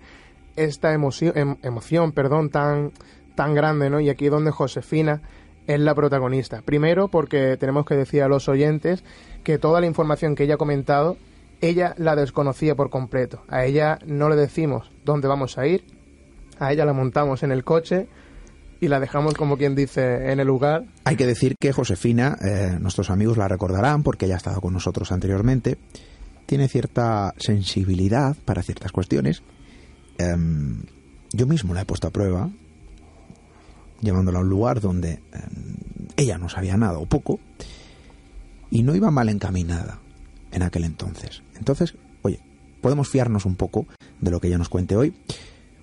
esta emoción, em, emoción perdón, tan, tan grande, ¿no? Y aquí donde Josefina es la protagonista. Primero porque tenemos que decir a los oyentes que toda la información que ella ha comentado, ella la desconocía por completo. A ella no le decimos dónde vamos a ir, a ella la montamos en el coche y la dejamos como quien dice en el lugar. Hay que decir que Josefina, eh, nuestros amigos la recordarán porque ella ha estado con nosotros anteriormente, tiene cierta sensibilidad para ciertas cuestiones. Em, yo mismo la he puesto a prueba llevándola a un lugar donde eh, ella no sabía nada o poco y no iba mal encaminada en aquel entonces. Entonces, oye, podemos fiarnos un poco de lo que ella nos cuente hoy.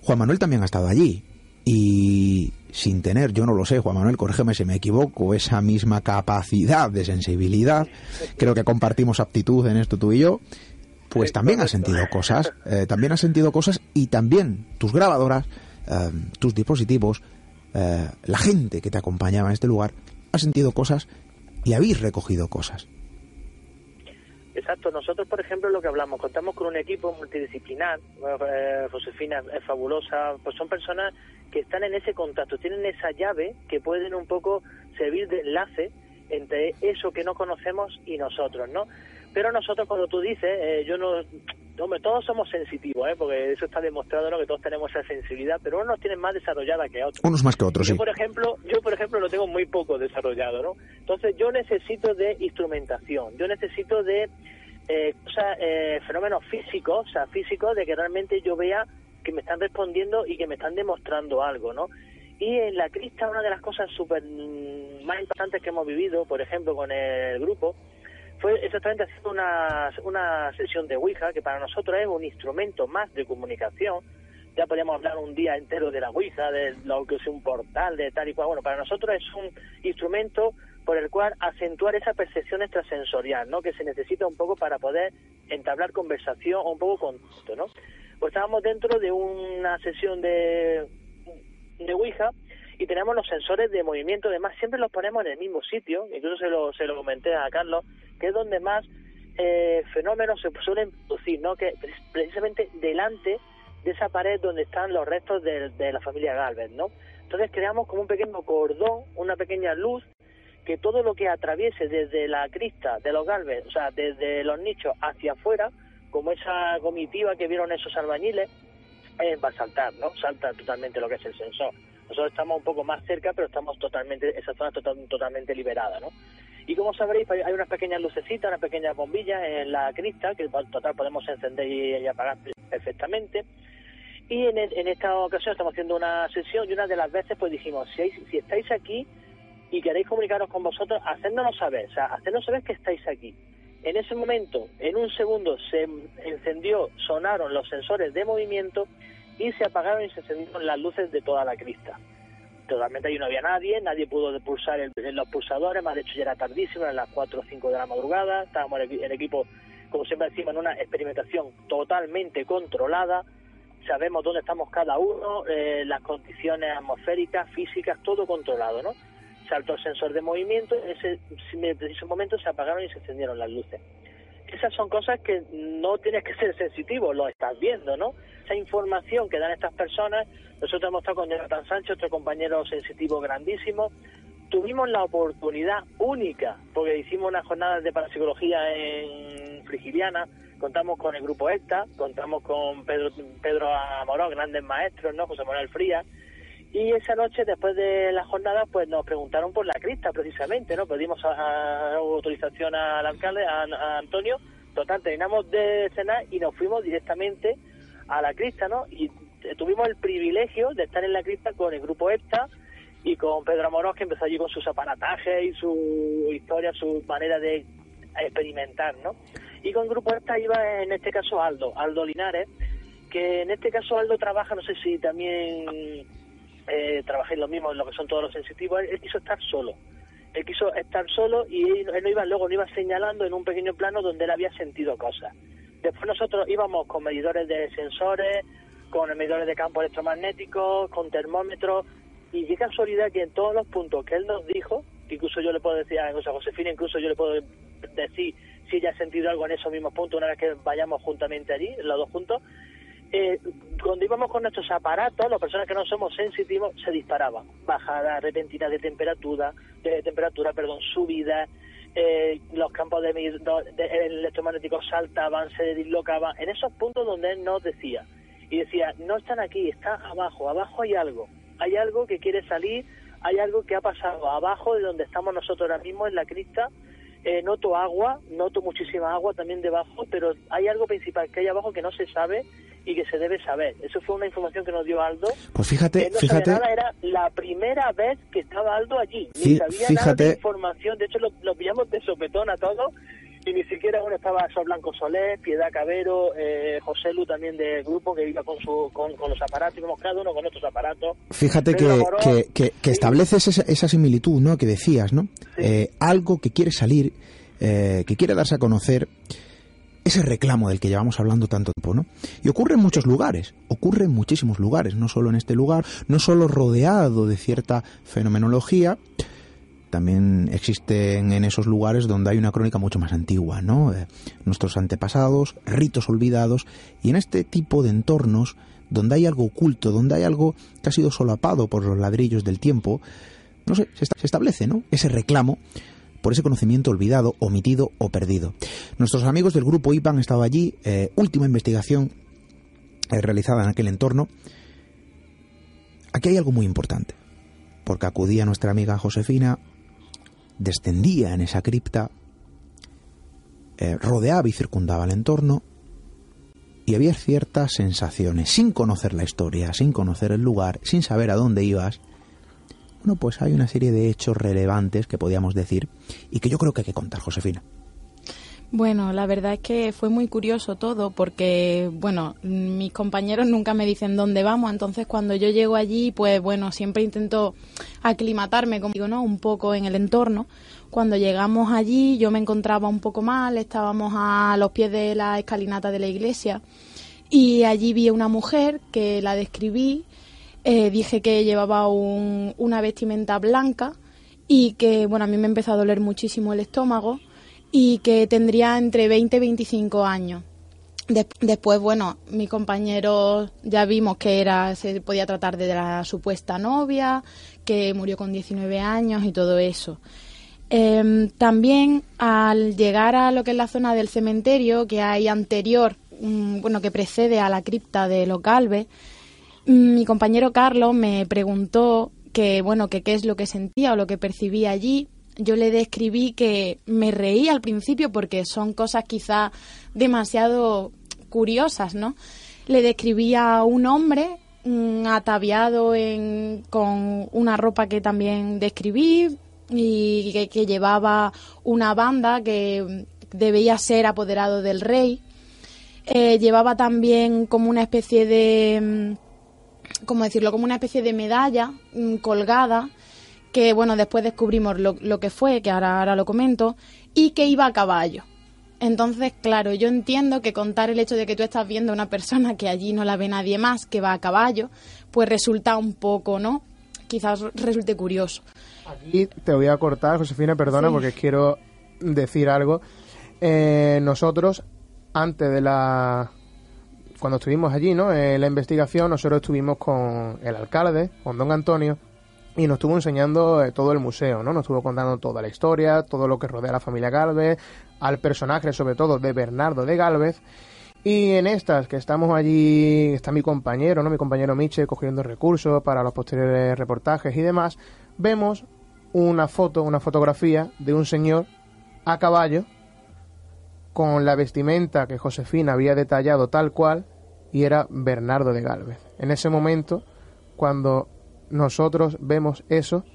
Juan Manuel también ha estado allí y sin tener, yo no lo sé, Juan Manuel, corrígeme si me equivoco, esa misma capacidad de sensibilidad, creo que compartimos aptitud en esto tú y yo, pues también has sentido cosas, eh, también has sentido cosas y también tus grabadoras, eh, tus dispositivos, eh, la gente que te acompañaba en este lugar ha sentido cosas y habéis recogido cosas. Exacto, nosotros por ejemplo lo que hablamos, contamos con un equipo multidisciplinar, eh, Josefina es fabulosa, pues son personas que están en ese contacto, tienen esa llave que pueden un poco servir de enlace entre eso que no conocemos y nosotros, ¿no? Pero nosotros, cuando tú dices, eh, yo no, hombre, todos somos sensitivos, ¿eh? porque eso está demostrado, ¿no? Que todos tenemos esa sensibilidad, pero unos tienen más desarrollada que otros. Unos más que otros, yo, sí. por ejemplo, yo, por ejemplo, lo tengo muy poco desarrollado, ¿no? Entonces, yo necesito de instrumentación, yo necesito de eh, cosas, eh, fenómenos físicos, o sea, físicos, de que realmente yo vea que me están respondiendo y que me están demostrando algo, ¿no? Y en la crista, una de las cosas súper mm, más importantes que hemos vivido, por ejemplo, con el grupo, fue exactamente haciendo una, una sesión de Ouija, que para nosotros es un instrumento más de comunicación. Ya podríamos hablar un día entero de la Ouija, de lo que es un portal, de tal y cual. Bueno, para nosotros es un instrumento por el cual acentuar esa percepción extrasensorial, ¿no? Que se necesita un poco para poder entablar conversación o un poco contacto, ¿no? Pues estábamos dentro de una sesión de, de Ouija y tenemos los sensores de movimiento, además siempre los ponemos en el mismo sitio, incluso se lo, se lo comenté a Carlos, que es donde más eh, fenómenos se suelen producir, ¿no? Que precisamente delante de esa pared donde están los restos de, la familia Galvez, ¿no? Entonces creamos como un pequeño cordón, una pequeña luz que todo lo que atraviese desde la crista de los Galvez, o sea, desde los nichos hacia afuera, como esa comitiva que vieron esos albañiles, eh, va a saltar, ¿no? Salta totalmente lo que es el sensor. Nosotros estamos un poco más cerca, pero estamos totalmente, esa zona total, totalmente liberada, ¿no? Y como sabréis, hay unas pequeñas lucecitas, unas pequeñas bombillas en la crista, que total podemos encender y, apagar perfectamente. Y en, en, esta ocasión estamos haciendo una sesión y una de las veces pues dijimos, si, hay, si estáis aquí y queréis comunicaros con vosotros, hacednos saber, o sea, hacednos saber que estáis aquí. En ese momento, en un segundo, se encendió, sonaron los sensores de movimiento y se apagaron y se encendieron las luces de toda la crista. Totalmente allí no había nadie, nadie pudo pulsar el, los pulsadores, más de hecho ya era tardísimo, eran las 4 o 5 de la madrugada, estábamos el, el equipo, como siempre decimos, en una experimentación totalmente controlada, sabemos dónde estamos cada uno, eh, las condiciones atmosféricas, físicas, todo controlado, ¿no? Saltó el sensor de movimiento, en ese preciso momento se apagaron y se encendieron las luces. Esas son cosas que no tienes que ser sensitivo, lo estás viendo, ¿no? Esa información que dan estas personas, nosotros hemos estado con Jonathan Sánchez, otro compañero sensitivo grandísimo, tuvimos la oportunidad única, porque hicimos unas jornadas de parapsicología en Frigiliana, contamos con el grupo ECTA, contamos con Pedro, Pedro Amoró, grandes maestros, ¿no? José Manuel Frías, y esa noche, después de la jornada, pues nos preguntaron por la crista, precisamente, ¿no? Pedimos a, a, autorización al alcalde, a, Antonio. Total, terminamos de cenar y nos fuimos directamente a la crista, ¿no? Y tuvimos el privilegio de estar en la crista con el grupo EPTA y con Pedro Amorós, que empezó allí con sus aparatajes y su historia, su manera de experimentar, ¿no? Y con el grupo EPTA iba, en este caso, Aldo, Aldo Linares, porque en este caso Aldo trabaja, no sé si también eh, trabajáis lo mismo en lo que son todos los sensitivos, él, quiso estar solo. Él quiso estar solo y él, no iba luego, no iba señalando en un pequeño plano donde él había sentido cosas. Después nosotros íbamos con medidores de sensores, con medidores de campo electromagnético, con termómetros, y qué casualidad que en todos los puntos que él nos dijo, incluso yo le puedo decir a Josefina, incluso yo le puedo decir si ella ha sentido algo en esos mismos puntos una vez que vayamos juntamente allí, los dos juntos, eh, cuando íbamos con nuestros aparatos, las personas que no somos sensitivos, se disparaban. Bajadas repentinas de temperatura, de temperatura, perdón, subidas, eh, los campos de, de, electromagnéticos saltaban, se dislocaban, en esos puntos donde él nos decía. Y decía, no están aquí, están abajo, abajo hay algo, hay algo que quiere salir, hay algo que ha pasado abajo de donde estamos nosotros ahora mismo en la crista, eh, noto agua, noto muchísima agua también debajo, pero hay algo principal que hay abajo que no se sabe y que se debe saber. Eso fue una información que nos dio Aldo. Pues fíjate, fíjate. era la primera vez que estaba Aldo allí. Ni sabía fíjate. nada de información. De hecho, lo, lo pillamos de sopetón a todos y ni siquiera uno estaba Sol Blanco Solé, Piedad Cabero, eh, José Lu también del grupo que iba con, su, con, los aparatos, íbamos cada uno con otros aparatos. Fíjate que, que, que, estableces esa, similitud ¿no? que decías, ¿no? Eh, algo que quiere salir, eh, que quiere darse a conocer, ese reclamo del que llevamos hablando tanto tiempo, ¿no? Y ocurre en muchos lugares, ocurre en muchísimos lugares, no solo en este lugar, no solo rodeado de cierta fenomenología, también existen en esos lugares donde hay una crónica mucho más antigua, ¿no? Eh, nuestros antepasados, ritos olvidados, y en este tipo de entornos donde hay algo oculto, donde hay algo que ha sido solapado por los ladrillos del tiempo, no sé, se, establece, ¿no? Ese reclamo por ese conocimiento olvidado, omitido o perdido. Nuestros amigos del grupo IPAN han allí, eh, última investigación eh, realizada en aquel entorno. Aquí hay algo muy importante, porque acudía nuestra amiga Josefina descendía en esa cripta, eh, rodeaba y circundaba el entorno, y había ciertas sensaciones, sin conocer la historia, sin conocer el lugar, sin saber a dónde ibas. Bueno, pues hay una serie de hechos relevantes que podíamos decir y que yo creo que hay que contar, Josefina. Bueno, la verdad es que fue muy curioso todo porque, bueno, mis compañeros nunca me dicen dónde vamos, entonces cuando yo llego allí, pues bueno, siempre intento aclimatarme, como digo, ¿no? Un poco en el entorno. Cuando llegamos allí yo me encontraba un poco mal, estábamos a los pies de la escalinata de la iglesia y allí vi una mujer que la describí, eh, dije que llevaba una vestimenta blanca y que, bueno, a mí me empezó a doler muchísimo el estómago y que tendría entre 20 y 25 años. después, bueno, mi compañero ya vimos que era se podía tratar de la supuesta novia, que murió con 19 años y todo eso. Em, también al llegar a lo que es la zona del cementerio que hay anterior, mm, bueno, que precede a la cripta de los Galves, mm, mi compañero Carlos me preguntó que, bueno, que qué es lo que sentía o lo que percibía allí yo le describí que me reí al principio porque son cosas quizá demasiado curiosas, ¿no? Le describí a un hombre mm, ataviado en, con una ropa que también describí y que, llevaba una banda que debía ser apoderado del rey. Eh, llevaba también como una especie de, mm, ¿cómo decirlo? Como una especie de medalla mm, colgada que bueno, después descubrimos lo, lo que fue, que ahora, ahora lo comento, y que iba a caballo. Entonces, claro, yo entiendo que contar el hecho de que tú estás viendo a una persona que allí no la ve nadie más, que va a caballo, pues resulta un poco, ¿no? Quizás resulte curioso. Aquí te voy a cortar, Josefina, perdona, porque quiero decir algo. Eh, nosotros, antes de la... Cuando estuvimos allí, ¿no? En la investigación, nosotros estuvimos con el alcalde, con don Antonio, y nos estuvo enseñando eh, todo el museo, ¿no? Nos estuvo contando toda la historia, todo lo que rodea a la familia Galvez, al personaje sobre todo de Bernardo de Galvez. Y en estas que estamos allí, está mi compañero, ¿no? Mi compañero Miche cogiendo recursos para los posteriores reportajes y demás, vemos una foto, una fotografía de un señor a caballo con la vestimenta que Josefina había detallado tal cual y era Bernardo de Galvez. En ese momento, cuando nosotros vemos eso,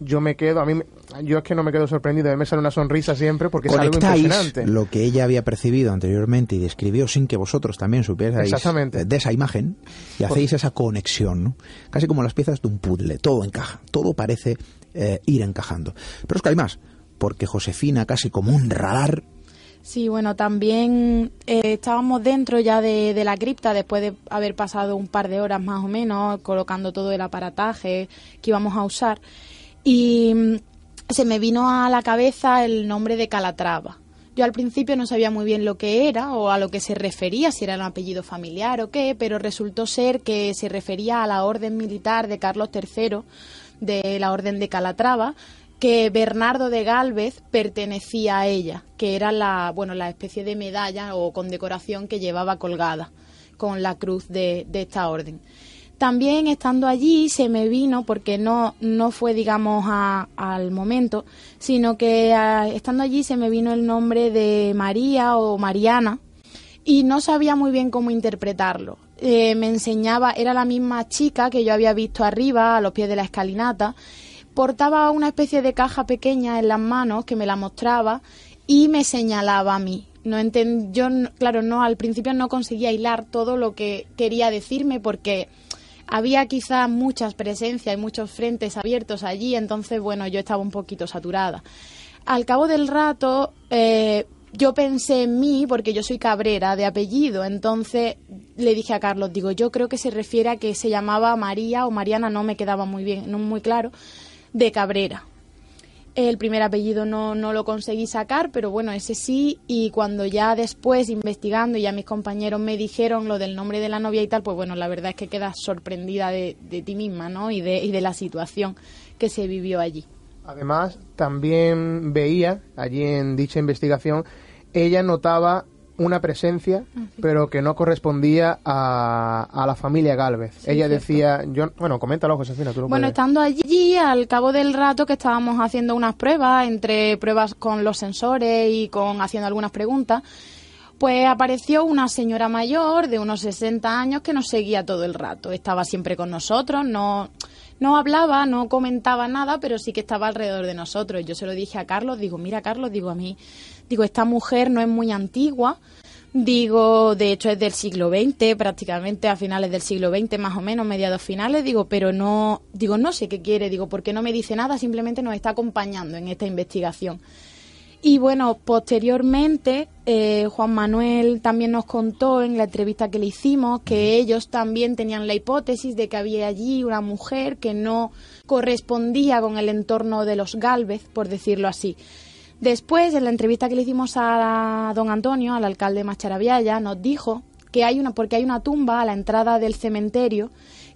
yo me quedo, a mí, yo es que no me quedo sorprendido, a mí me sale una sonrisa siempre porque es algo impresionante. lo que ella había percibido anteriormente y describió sin que vosotros también supierais de esa imagen y hacéis esa conexión, ¿no? Casi como las piezas de un puzzle, todo encaja, todo parece eh, ir encajando. Pero es que hay más, porque Josefina, casi como un radar, Sí, bueno, también eh, estábamos dentro ya de, la cripta después de haber pasado un par de horas más o menos colocando todo el aparataje que íbamos a usar y mm, se me vino a la cabeza el nombre de Calatrava. Yo al principio no sabía muy bien lo que era o a lo que se refería, si era un apellido familiar o qué, pero resultó ser que se refería a la orden militar de Carlos III, de la orden de Calatrava, que Bernardo de Galvez pertenecía a ella, que era la, bueno, la especie de medalla o condecoración que llevaba colgada con la cruz de, de esta orden. También estando allí se me vino, porque no, no fue, digamos, al momento, sino que estando allí se me vino el nombre de María o Mariana y no sabía muy bien cómo interpretarlo. Eh, me enseñaba, era la misma chica que yo había visto arriba, a los pies de la escalinata, portaba una especie de caja pequeña en las manos que me la mostraba y me señalaba a mí. No yo, claro, no, al principio no conseguía hilar todo lo que quería decirme porque había quizá muchas presencias y muchos frentes abiertos allí, entonces, bueno, yo estaba un poquito saturada. Al cabo del rato, eh, yo pensé en mí, porque yo soy Cabrera de apellido, entonces le dije a Carlos, digo, yo creo que se refiere a que se llamaba María o Mariana, no me quedaba muy bien, no muy claro, de Cabrera. El primer apellido no, no lo conseguí sacar, pero bueno, ese sí. Y cuando ya después, investigando, y ya mis compañeros me dijeron lo del nombre de la novia y tal, pues bueno, la verdad es que quedas sorprendida de, de ti misma, ¿no? Y de, y de la situación que se vivió allí. Además, también veía allí en dicha investigación, ella notaba una presencia, ah, pero que no correspondía a, a la familia Galvez. Ella decía, yo, bueno, coméntalo, Josefina, tú lo Bueno, estando allí, al cabo del rato que estábamos haciendo unas pruebas, entre pruebas con los sensores y con haciendo algunas preguntas, pues apareció una señora mayor de unos 60 años que nos seguía todo el rato. Estaba siempre con nosotros, no, no hablaba, no comentaba nada, pero sí que estaba alrededor de nosotros. Yo se lo dije a Carlos, digo, mira Carlos, digo a mí Digo, esta mujer no es muy antigua, digo, de hecho es del siglo XX, prácticamente a finales del siglo XX, más o menos, mediados finales, digo, pero no, digo, no sé qué quiere, digo, porque no me dice nada, simplemente nos está acompañando en esta investigación. Y bueno, posteriormente eh, Juan Manuel también nos contó en la entrevista que le hicimos que ellos también tenían la hipótesis de que había allí una mujer que no correspondía con el entorno de los Galvez, por decirlo así. Después, en la entrevista que le hicimos a don Antonio, al alcalde de Macharabiaya, nos dijo que hay una, porque hay una tumba a la entrada del cementerio,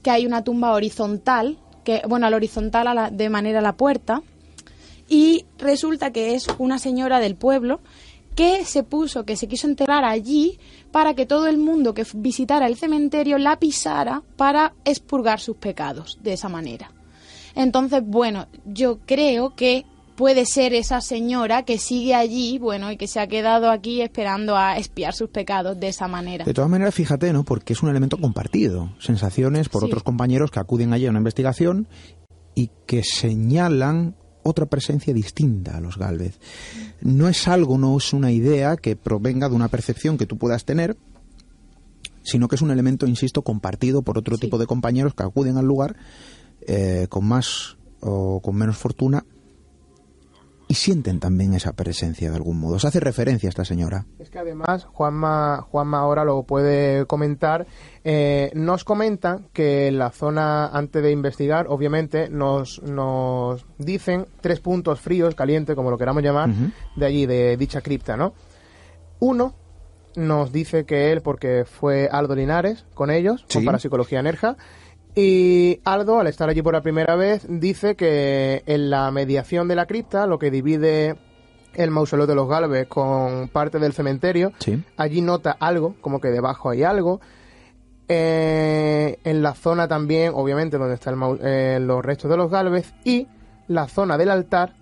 que hay una tumba horizontal, que, bueno, al horizontal de manera a la puerta, y resulta que es una señora del pueblo que se puso, que se quiso enterrar allí para que todo el mundo que visitara el cementerio la pisara para expurgar sus pecados de esa manera. Entonces, bueno, yo creo que puede ser esa señora que sigue allí, bueno, y que se ha quedado aquí esperando a espiar sus pecados de esa manera. De todas maneras, fíjate, ¿no? Porque es un elemento compartido. Sensaciones por otros compañeros que acuden allí a una investigación y que señalan otra presencia distinta a los Galvez. No es algo, no es una idea que provenga de una percepción que tú puedas tener, sino que es un elemento, insisto, compartido por otro tipo de compañeros que acuden al lugar eh, con más o con menos fortuna y sienten también esa presencia de algún modo. Se hace referencia a esta señora. Es que además, Juanma, Juanma ahora lo puede comentar, eh, nos comenta que en la zona, antes de investigar, obviamente nos, nos dicen tres puntos fríos, calientes, como lo queramos llamar, de allí, de dicha cripta, ¿no? Uno, nos dice que él, porque fue Aldo Linares con ellos, con Parapsicología Nerja, y Aldo, al estar allí por la primera vez, dice que en la mediación de la cripta, lo que divide el mausoleo de los Galvez con parte del cementerio, allí nota algo, como que debajo hay algo. Eh, en la zona también, obviamente, donde están eh, los restos de los Galvez y la zona del altar,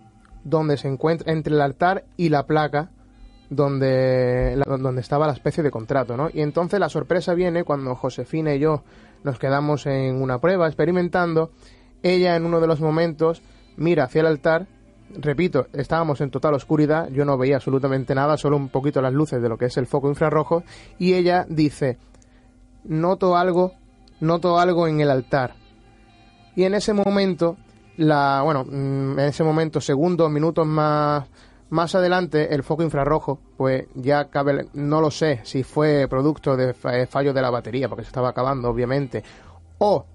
donde se encuentra entre el altar y la placa donde, donde estaba la especie de contrato, ¿no? Y entonces la sorpresa viene cuando Josefina y yo nos quedamos en una prueba experimentando, ella en uno de los momentos mira hacia el altar. Repito, estábamos en total oscuridad, yo no veía absolutamente nada, solo un poquito las luces de lo que es el foco infrarrojo, y ella dice, noto algo, noto algo en el altar. Y en ese momento, la, bueno, mm, en ese momento, segundos, minutos más, más adelante, el foco infrarrojo, pues ya cabe, no lo sé si fue producto de eh, fallo de la batería, porque se estaba acabando, obviamente, o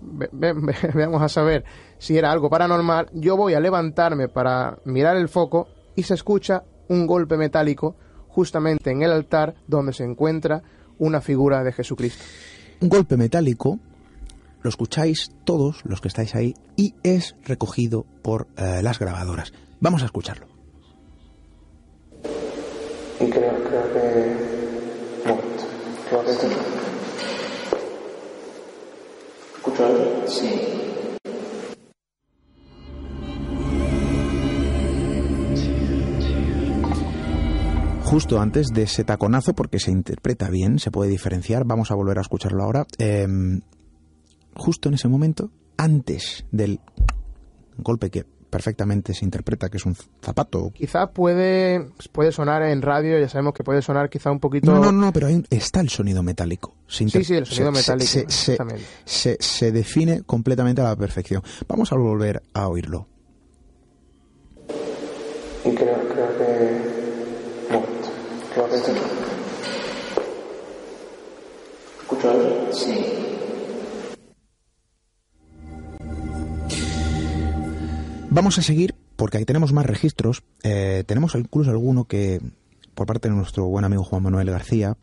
veamos a saber si era algo paranormal, yo voy a levantarme para mirar el foco y se escucha un golpe metálico justamente en el altar donde se encuentra una figura de Jesucristo. Un golpe metálico, lo escucháis todos los que estáis ahí y es recogido por eh, las grabadoras. Vamos a escucharlo. Y creo, creo que... Creo que... Sí. Justo antes de ese taconazo, porque se interpreta bien, se puede diferenciar, vamos a volver a escucharlo ahora. Em, justo en ese momento, antes del golpe que perfectamente se interpreta que es un zapato. Quizá puede, puede sonar en radio, ya sabemos que puede sonar quizá un poquito... No, no, no, pero está el sonido metálico. sí, sí, el sonido metálico. Se, se, define completamente a la perfección. Vamos a volver a oírlo. Y creo, creo que... Creo que... ¿Escucho algo? Sí. Vamos a seguir porque ahí tenemos más registros. Eh, tenemos incluso alguno que, por parte de nuestro buen amigo Juan Manuel García,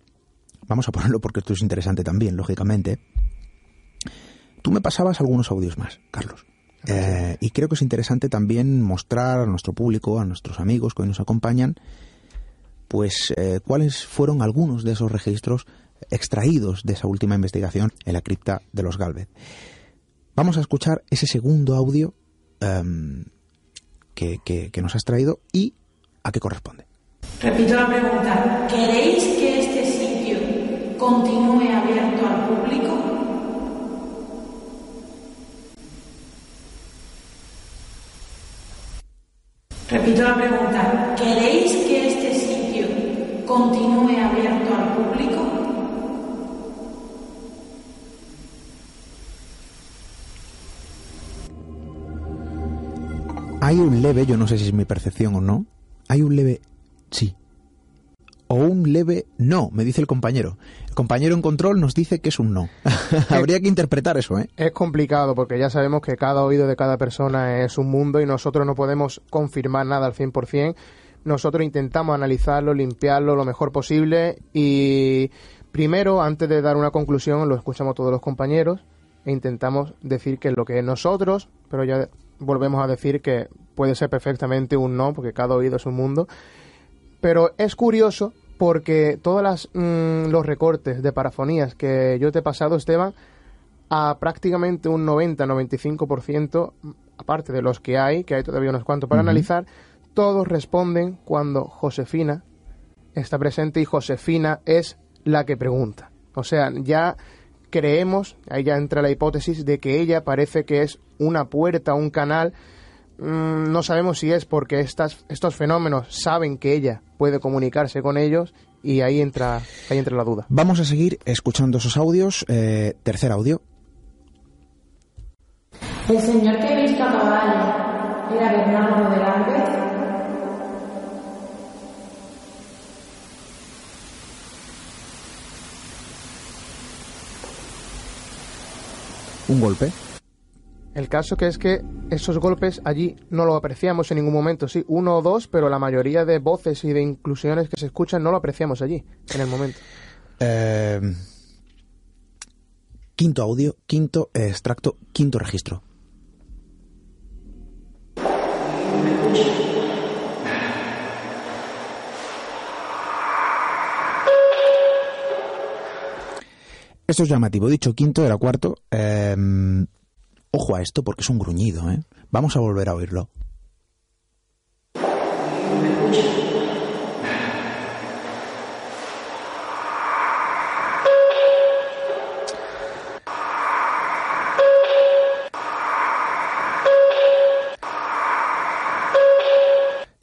vamos a ponerlo porque esto es interesante también, lógicamente. Tú me pasabas algunos audios más, Carlos. Eh, y creo que es interesante también mostrar a nuestro público, a nuestros amigos que hoy nos acompañan, pues eh, cuáles fueron algunos de esos registros extraídos de esa última investigación en la cripta de los Galvez. Vamos a escuchar ese segundo audio Em, que, que, nos has traído y a qué corresponde. Repito la pregunta, ¿queréis que este sitio continúe abierto al público? Repito la pregunta, ¿queréis que este sitio continúe abierto al público? Hay un leve, yo no sé si es mi percepción o no, hay un leve sí. O un leve no, me dice el compañero. El compañero en control nos dice que es un no. Habría que interpretar eso, ¿eh? Es complicado porque ya sabemos que cada oído de cada persona es un mundo y nosotros no podemos confirmar nada al 100%. Nosotros intentamos analizarlo, limpiarlo lo mejor posible y primero, antes de dar una conclusión, lo escuchamos todos los compañeros e intentamos decir que es lo que es nosotros, pero ya volvemos a decir que puede ser perfectamente un no, porque cada oído es un mundo. Pero es curioso porque todos mm, los recortes de parafonías que yo te he pasado, Esteban, a prácticamente un 90-95%, aparte de los que hay, que hay todavía unos cuantos para analizar, todos responden cuando Josefina está presente y Josefina es la que pregunta. O sea, ya creemos, ahí ya entra la hipótesis de que ella parece que es una puerta, un canal. Mm, no sabemos si es porque estas, estos fenómenos saben que ella puede comunicarse con ellos y ahí entra, ahí entra la duda. Vamos a seguir escuchando esos audios. Eh, tercer audio. El señor que he visto a caballo era Bernardo de. Un golpe. El caso que es que esos golpes allí no lo apreciamos en ningún momento, sí, uno o dos, pero la mayoría de voces y de inclusiones que se escuchan no lo apreciamos allí, en el momento. Eh, quinto audio, quinto extracto, quinto registro. Esto es llamativo. Dicho quinto, era cuarto. Em, ojo a esto porque es un gruñido. ¿eh? Vamos a volver a oírlo.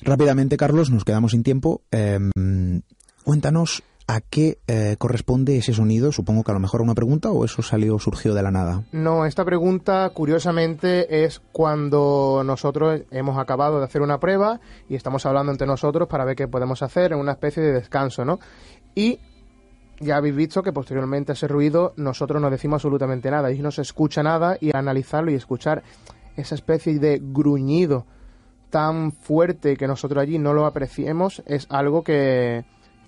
Rápidamente, Carlos, nos quedamos sin tiempo. Em, cuéntanos ¿A qué eh, corresponde ese sonido? Supongo que a lo mejor una pregunta o eso salió, surgió de la nada. No, esta pregunta curiosamente es cuando nosotros hemos acabado de hacer una prueba y estamos hablando entre nosotros para ver qué podemos hacer en una especie de descanso, ¿no? Y ya habéis visto que posteriormente a ese ruido nosotros no decimos absolutamente nada y no se escucha nada y analizarlo y escuchar esa especie de gruñido tan fuerte que nosotros allí no lo apreciemos es algo que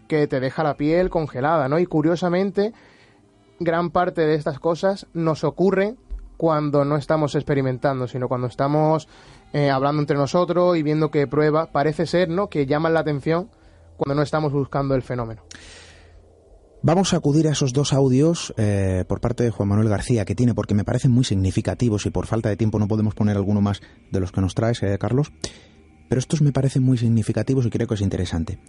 que te deja la piel congelada, ¿no? Y curiosamente, gran parte de estas cosas nos ocurren cuando no estamos experimentando, sino cuando estamos eh, hablando entre nosotros y viendo que prueba, parece ser, ¿no? Que llaman la atención cuando no estamos buscando el fenómeno. Vamos a acudir a esos dos audios eh, por parte de Juan Manuel García que tiene, porque me parecen muy significativos y por falta de tiempo no podemos poner alguno más de los que nos traes, eh, Carlos. Pero estos me parecen muy significativos y creo que es interesante.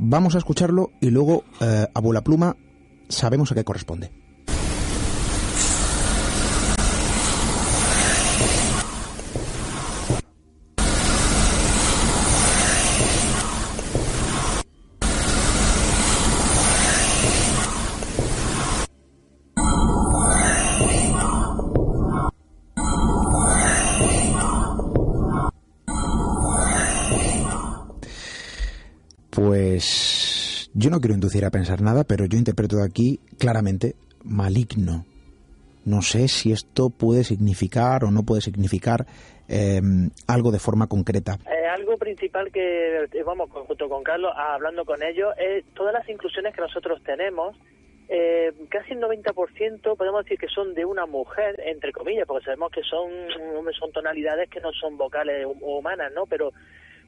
Vamos a escucharlo y luego, eh, a pluma, sabemos a qué corresponde. Yo no quiero inducir a pensar nada, pero yo interpreto aquí claramente maligno. No sé si esto puede significar o no puede significar eh, algo de forma concreta. Eh, algo principal que, vamos, junto con Carlos, ah, hablando con ellos, es todas las inclusiones que nosotros tenemos, eh, casi el 90% podemos decir que son de una mujer, entre comillas, porque sabemos que son, son tonalidades que no son vocales humanas, ¿no? Pero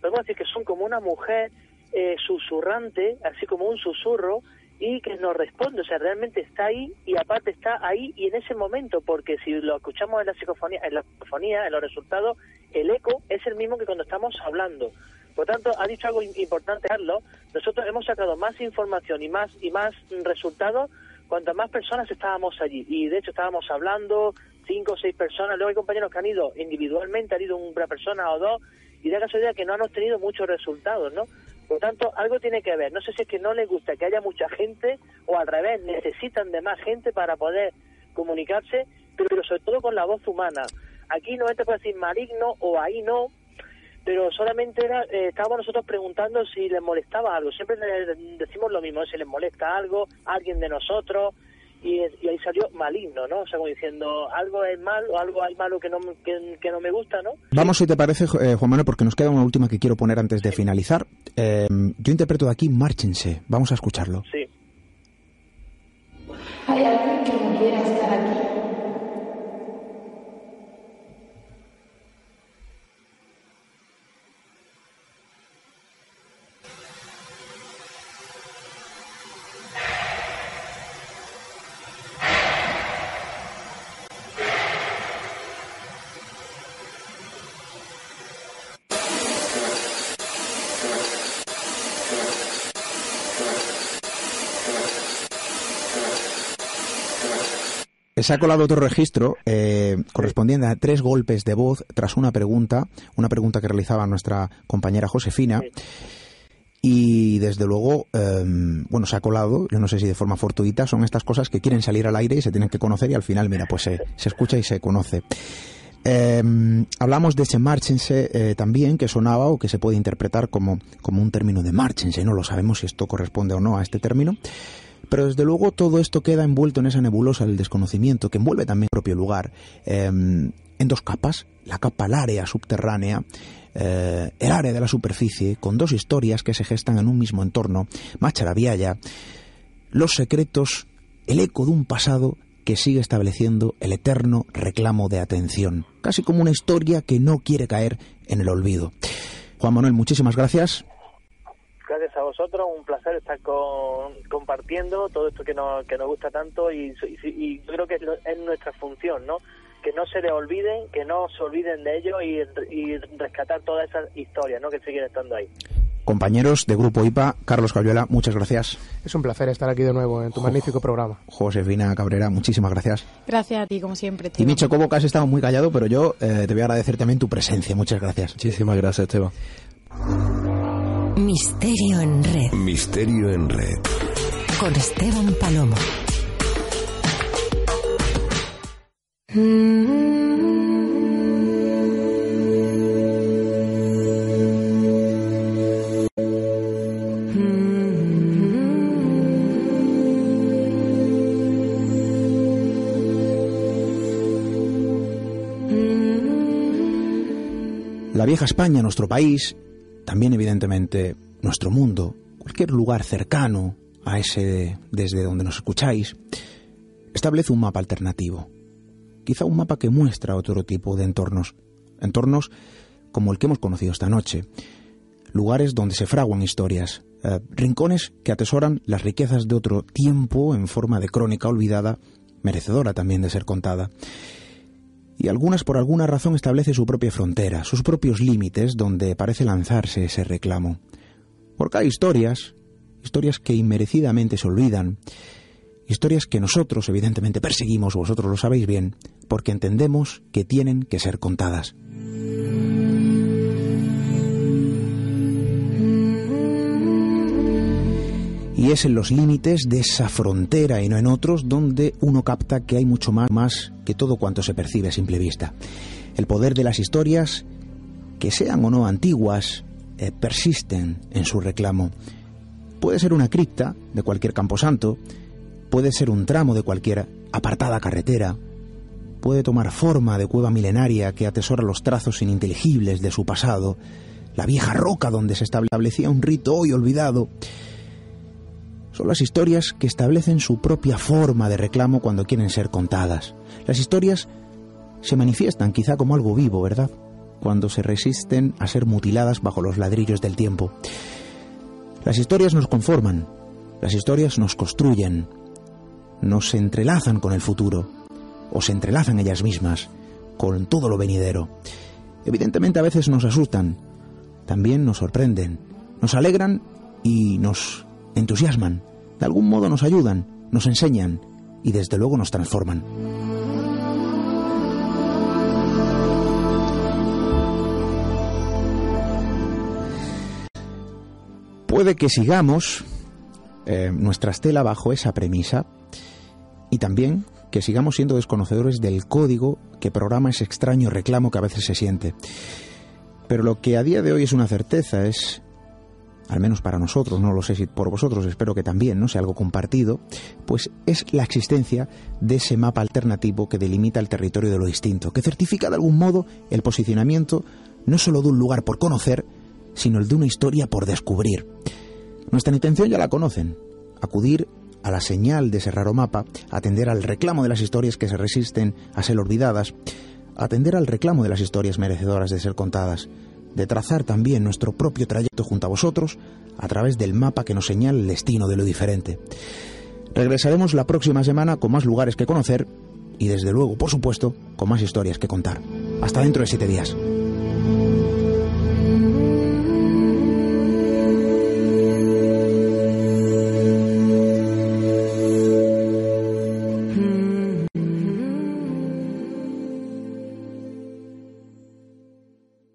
podemos decir que son como una mujer eh, susurrante, así como un susurro, y que nos responde, o sea, realmente está ahí y aparte está ahí y en ese momento, porque si lo escuchamos en la psicofonía, en la psicofonía, en los resultados, el eco es el mismo que cuando estamos hablando. Por tanto, ha dicho algo importante, Carlos, nosotros hemos sacado más información y más y más resultados cuantas más personas estábamos allí. Y de hecho estábamos hablando, cinco o seis personas, luego hay compañeros que han ido individualmente, han ido una persona o dos, y da casualidad que no han obtenido muchos resultados, ¿no? Por tanto, algo tiene que ver. No sé si es que no les gusta que haya mucha gente o al revés, necesitan de más gente para poder comunicarse, pero sobre todo con la voz humana. Aquí no te puede decir maligno o ahí no, pero solamente era, eh, estábamos nosotros preguntando si les molestaba algo. Siempre decimos lo mismo, si les molesta algo, alguien de nosotros, y, ahí salió maligno, ¿no? O sea, como diciendo, algo es malo, algo hay malo que no, que, no me gusta, ¿no? Vamos, si te parece, eh, Juan Manuel, porque nos queda una última que quiero poner antes de finalizar. Eh, yo interpreto de aquí, márchense. Vamos a escucharlo. Sí. ¿Hay alguien que no quiera estar aquí? Se ha colado otro registro eh, correspondiente a tres golpes de voz tras una pregunta, una pregunta que realizaba nuestra compañera Josefina. Y desde luego, em, bueno, se ha colado, yo no sé si de forma fortuita, son estas cosas que quieren salir al aire y se tienen que conocer y al final, mira, pues se, escucha y se conoce. Em, hablamos de ese márchense eh, también, que sonaba o que se puede interpretar como, como un término de márchense, no lo sabemos si esto corresponde o no a este término. Pero desde luego todo esto queda envuelto en esa nebulosa del desconocimiento que envuelve también el propio lugar em, en dos capas, la capa, el área subterránea, eh, el área de la superficie, con dos historias que se gestan en un mismo entorno, Macharabiaya, los secretos, el eco de un pasado que sigue estableciendo el eterno reclamo de atención, casi como una historia que no quiere caer en el olvido. Juan Manuel, muchísimas gracias vosotros, un placer estar compartiendo todo esto que nos, que nos gusta tanto y, y, yo creo que es, nuestra función, ¿no? Que no se les olviden, que no se olviden de ellos y, rescatar todas esas historias, ¿no? Que siguen estando ahí. Compañeros de Grupo IPA, Carlos Cayuela, muchas gracias. Es un placer estar aquí de nuevo en tu magnífico programa. Josefina Cabrera, muchísimas gracias. Gracias a ti, como siempre. Y Micho Cobo, que has estado muy callado, pero yo eh, te voy a agradecer también tu presencia. Muchas gracias. Muchísimas gracias, Esteban. Misterio en red. Misterio en red. Con Esteban Palomo. La vieja España, nuestro país, también evidentemente nuestro mundo, cualquier lugar cercano a ese desde donde nos escucháis, establece un mapa alternativo. Quizá un mapa que muestra otro tipo de entornos, entornos como el que hemos conocido esta noche, lugares donde se fraguan historias, eh, rincones que atesoran las riquezas de otro tiempo en forma de crónica olvidada, merecedora también de ser contada y algunas por alguna razón establece su propia frontera, sus propios límites donde parece lanzarse ese reclamo. Porque hay historias, historias que inmerecidamente se olvidan, historias que nosotros evidentemente perseguimos, vosotros lo sabéis bien, porque entendemos que tienen que ser contadas. Y es en los límites de esa frontera y no en otros donde uno capta que hay mucho más, que todo cuanto se percibe a simple vista. El poder de las historias, que sean o no antiguas, eh, persisten en su reclamo. Puede ser una cripta de cualquier camposanto, puede ser un tramo de cualquier apartada carretera, puede tomar forma de cueva milenaria que atesora los trazos ininteligibles de su pasado, la vieja roca donde se establecía un rito hoy olvidado, son las historias que establecen su propia forma de reclamo cuando quieren ser contadas. Las historias se manifiestan quizá como algo vivo, ¿verdad? Cuando se resisten a ser mutiladas bajo los ladrillos del tiempo. Las historias nos conforman, las historias nos construyen, nos entrelazan con el futuro, o se entrelazan ellas mismas, con todo lo venidero. Evidentemente a veces nos asustan, también nos sorprenden, nos alegran y nos entusiasman de algún modo nos ayudan, nos enseñan y desde luego nos transforman. Puede que sigamos eh, nuestra estela bajo esa premisa y también que sigamos siendo desconocedores del código que programa ese extraño reclamo que a veces se siente. Pero lo que a día de hoy es una certeza es al menos para nosotros, no lo sé si por vosotros, espero que también, ¿no? sea algo compartido, pues es la existencia de ese mapa alternativo que delimita el territorio de lo distinto, que certifica de algún modo el posicionamiento no solo de un lugar por conocer, sino el de una historia por descubrir. Nuestra intención ya la conocen, acudir a la señal de ese raro mapa, atender al reclamo de las historias que se resisten a ser olvidadas, atender al reclamo de las historias merecedoras de ser contadas, de trazar también nuestro propio trayecto junto a vosotros a través del mapa que nos señala el destino de lo diferente. Regresaremos la próxima semana con más lugares que conocer y desde luego, por supuesto, con más historias que contar. Hasta dentro de siete días.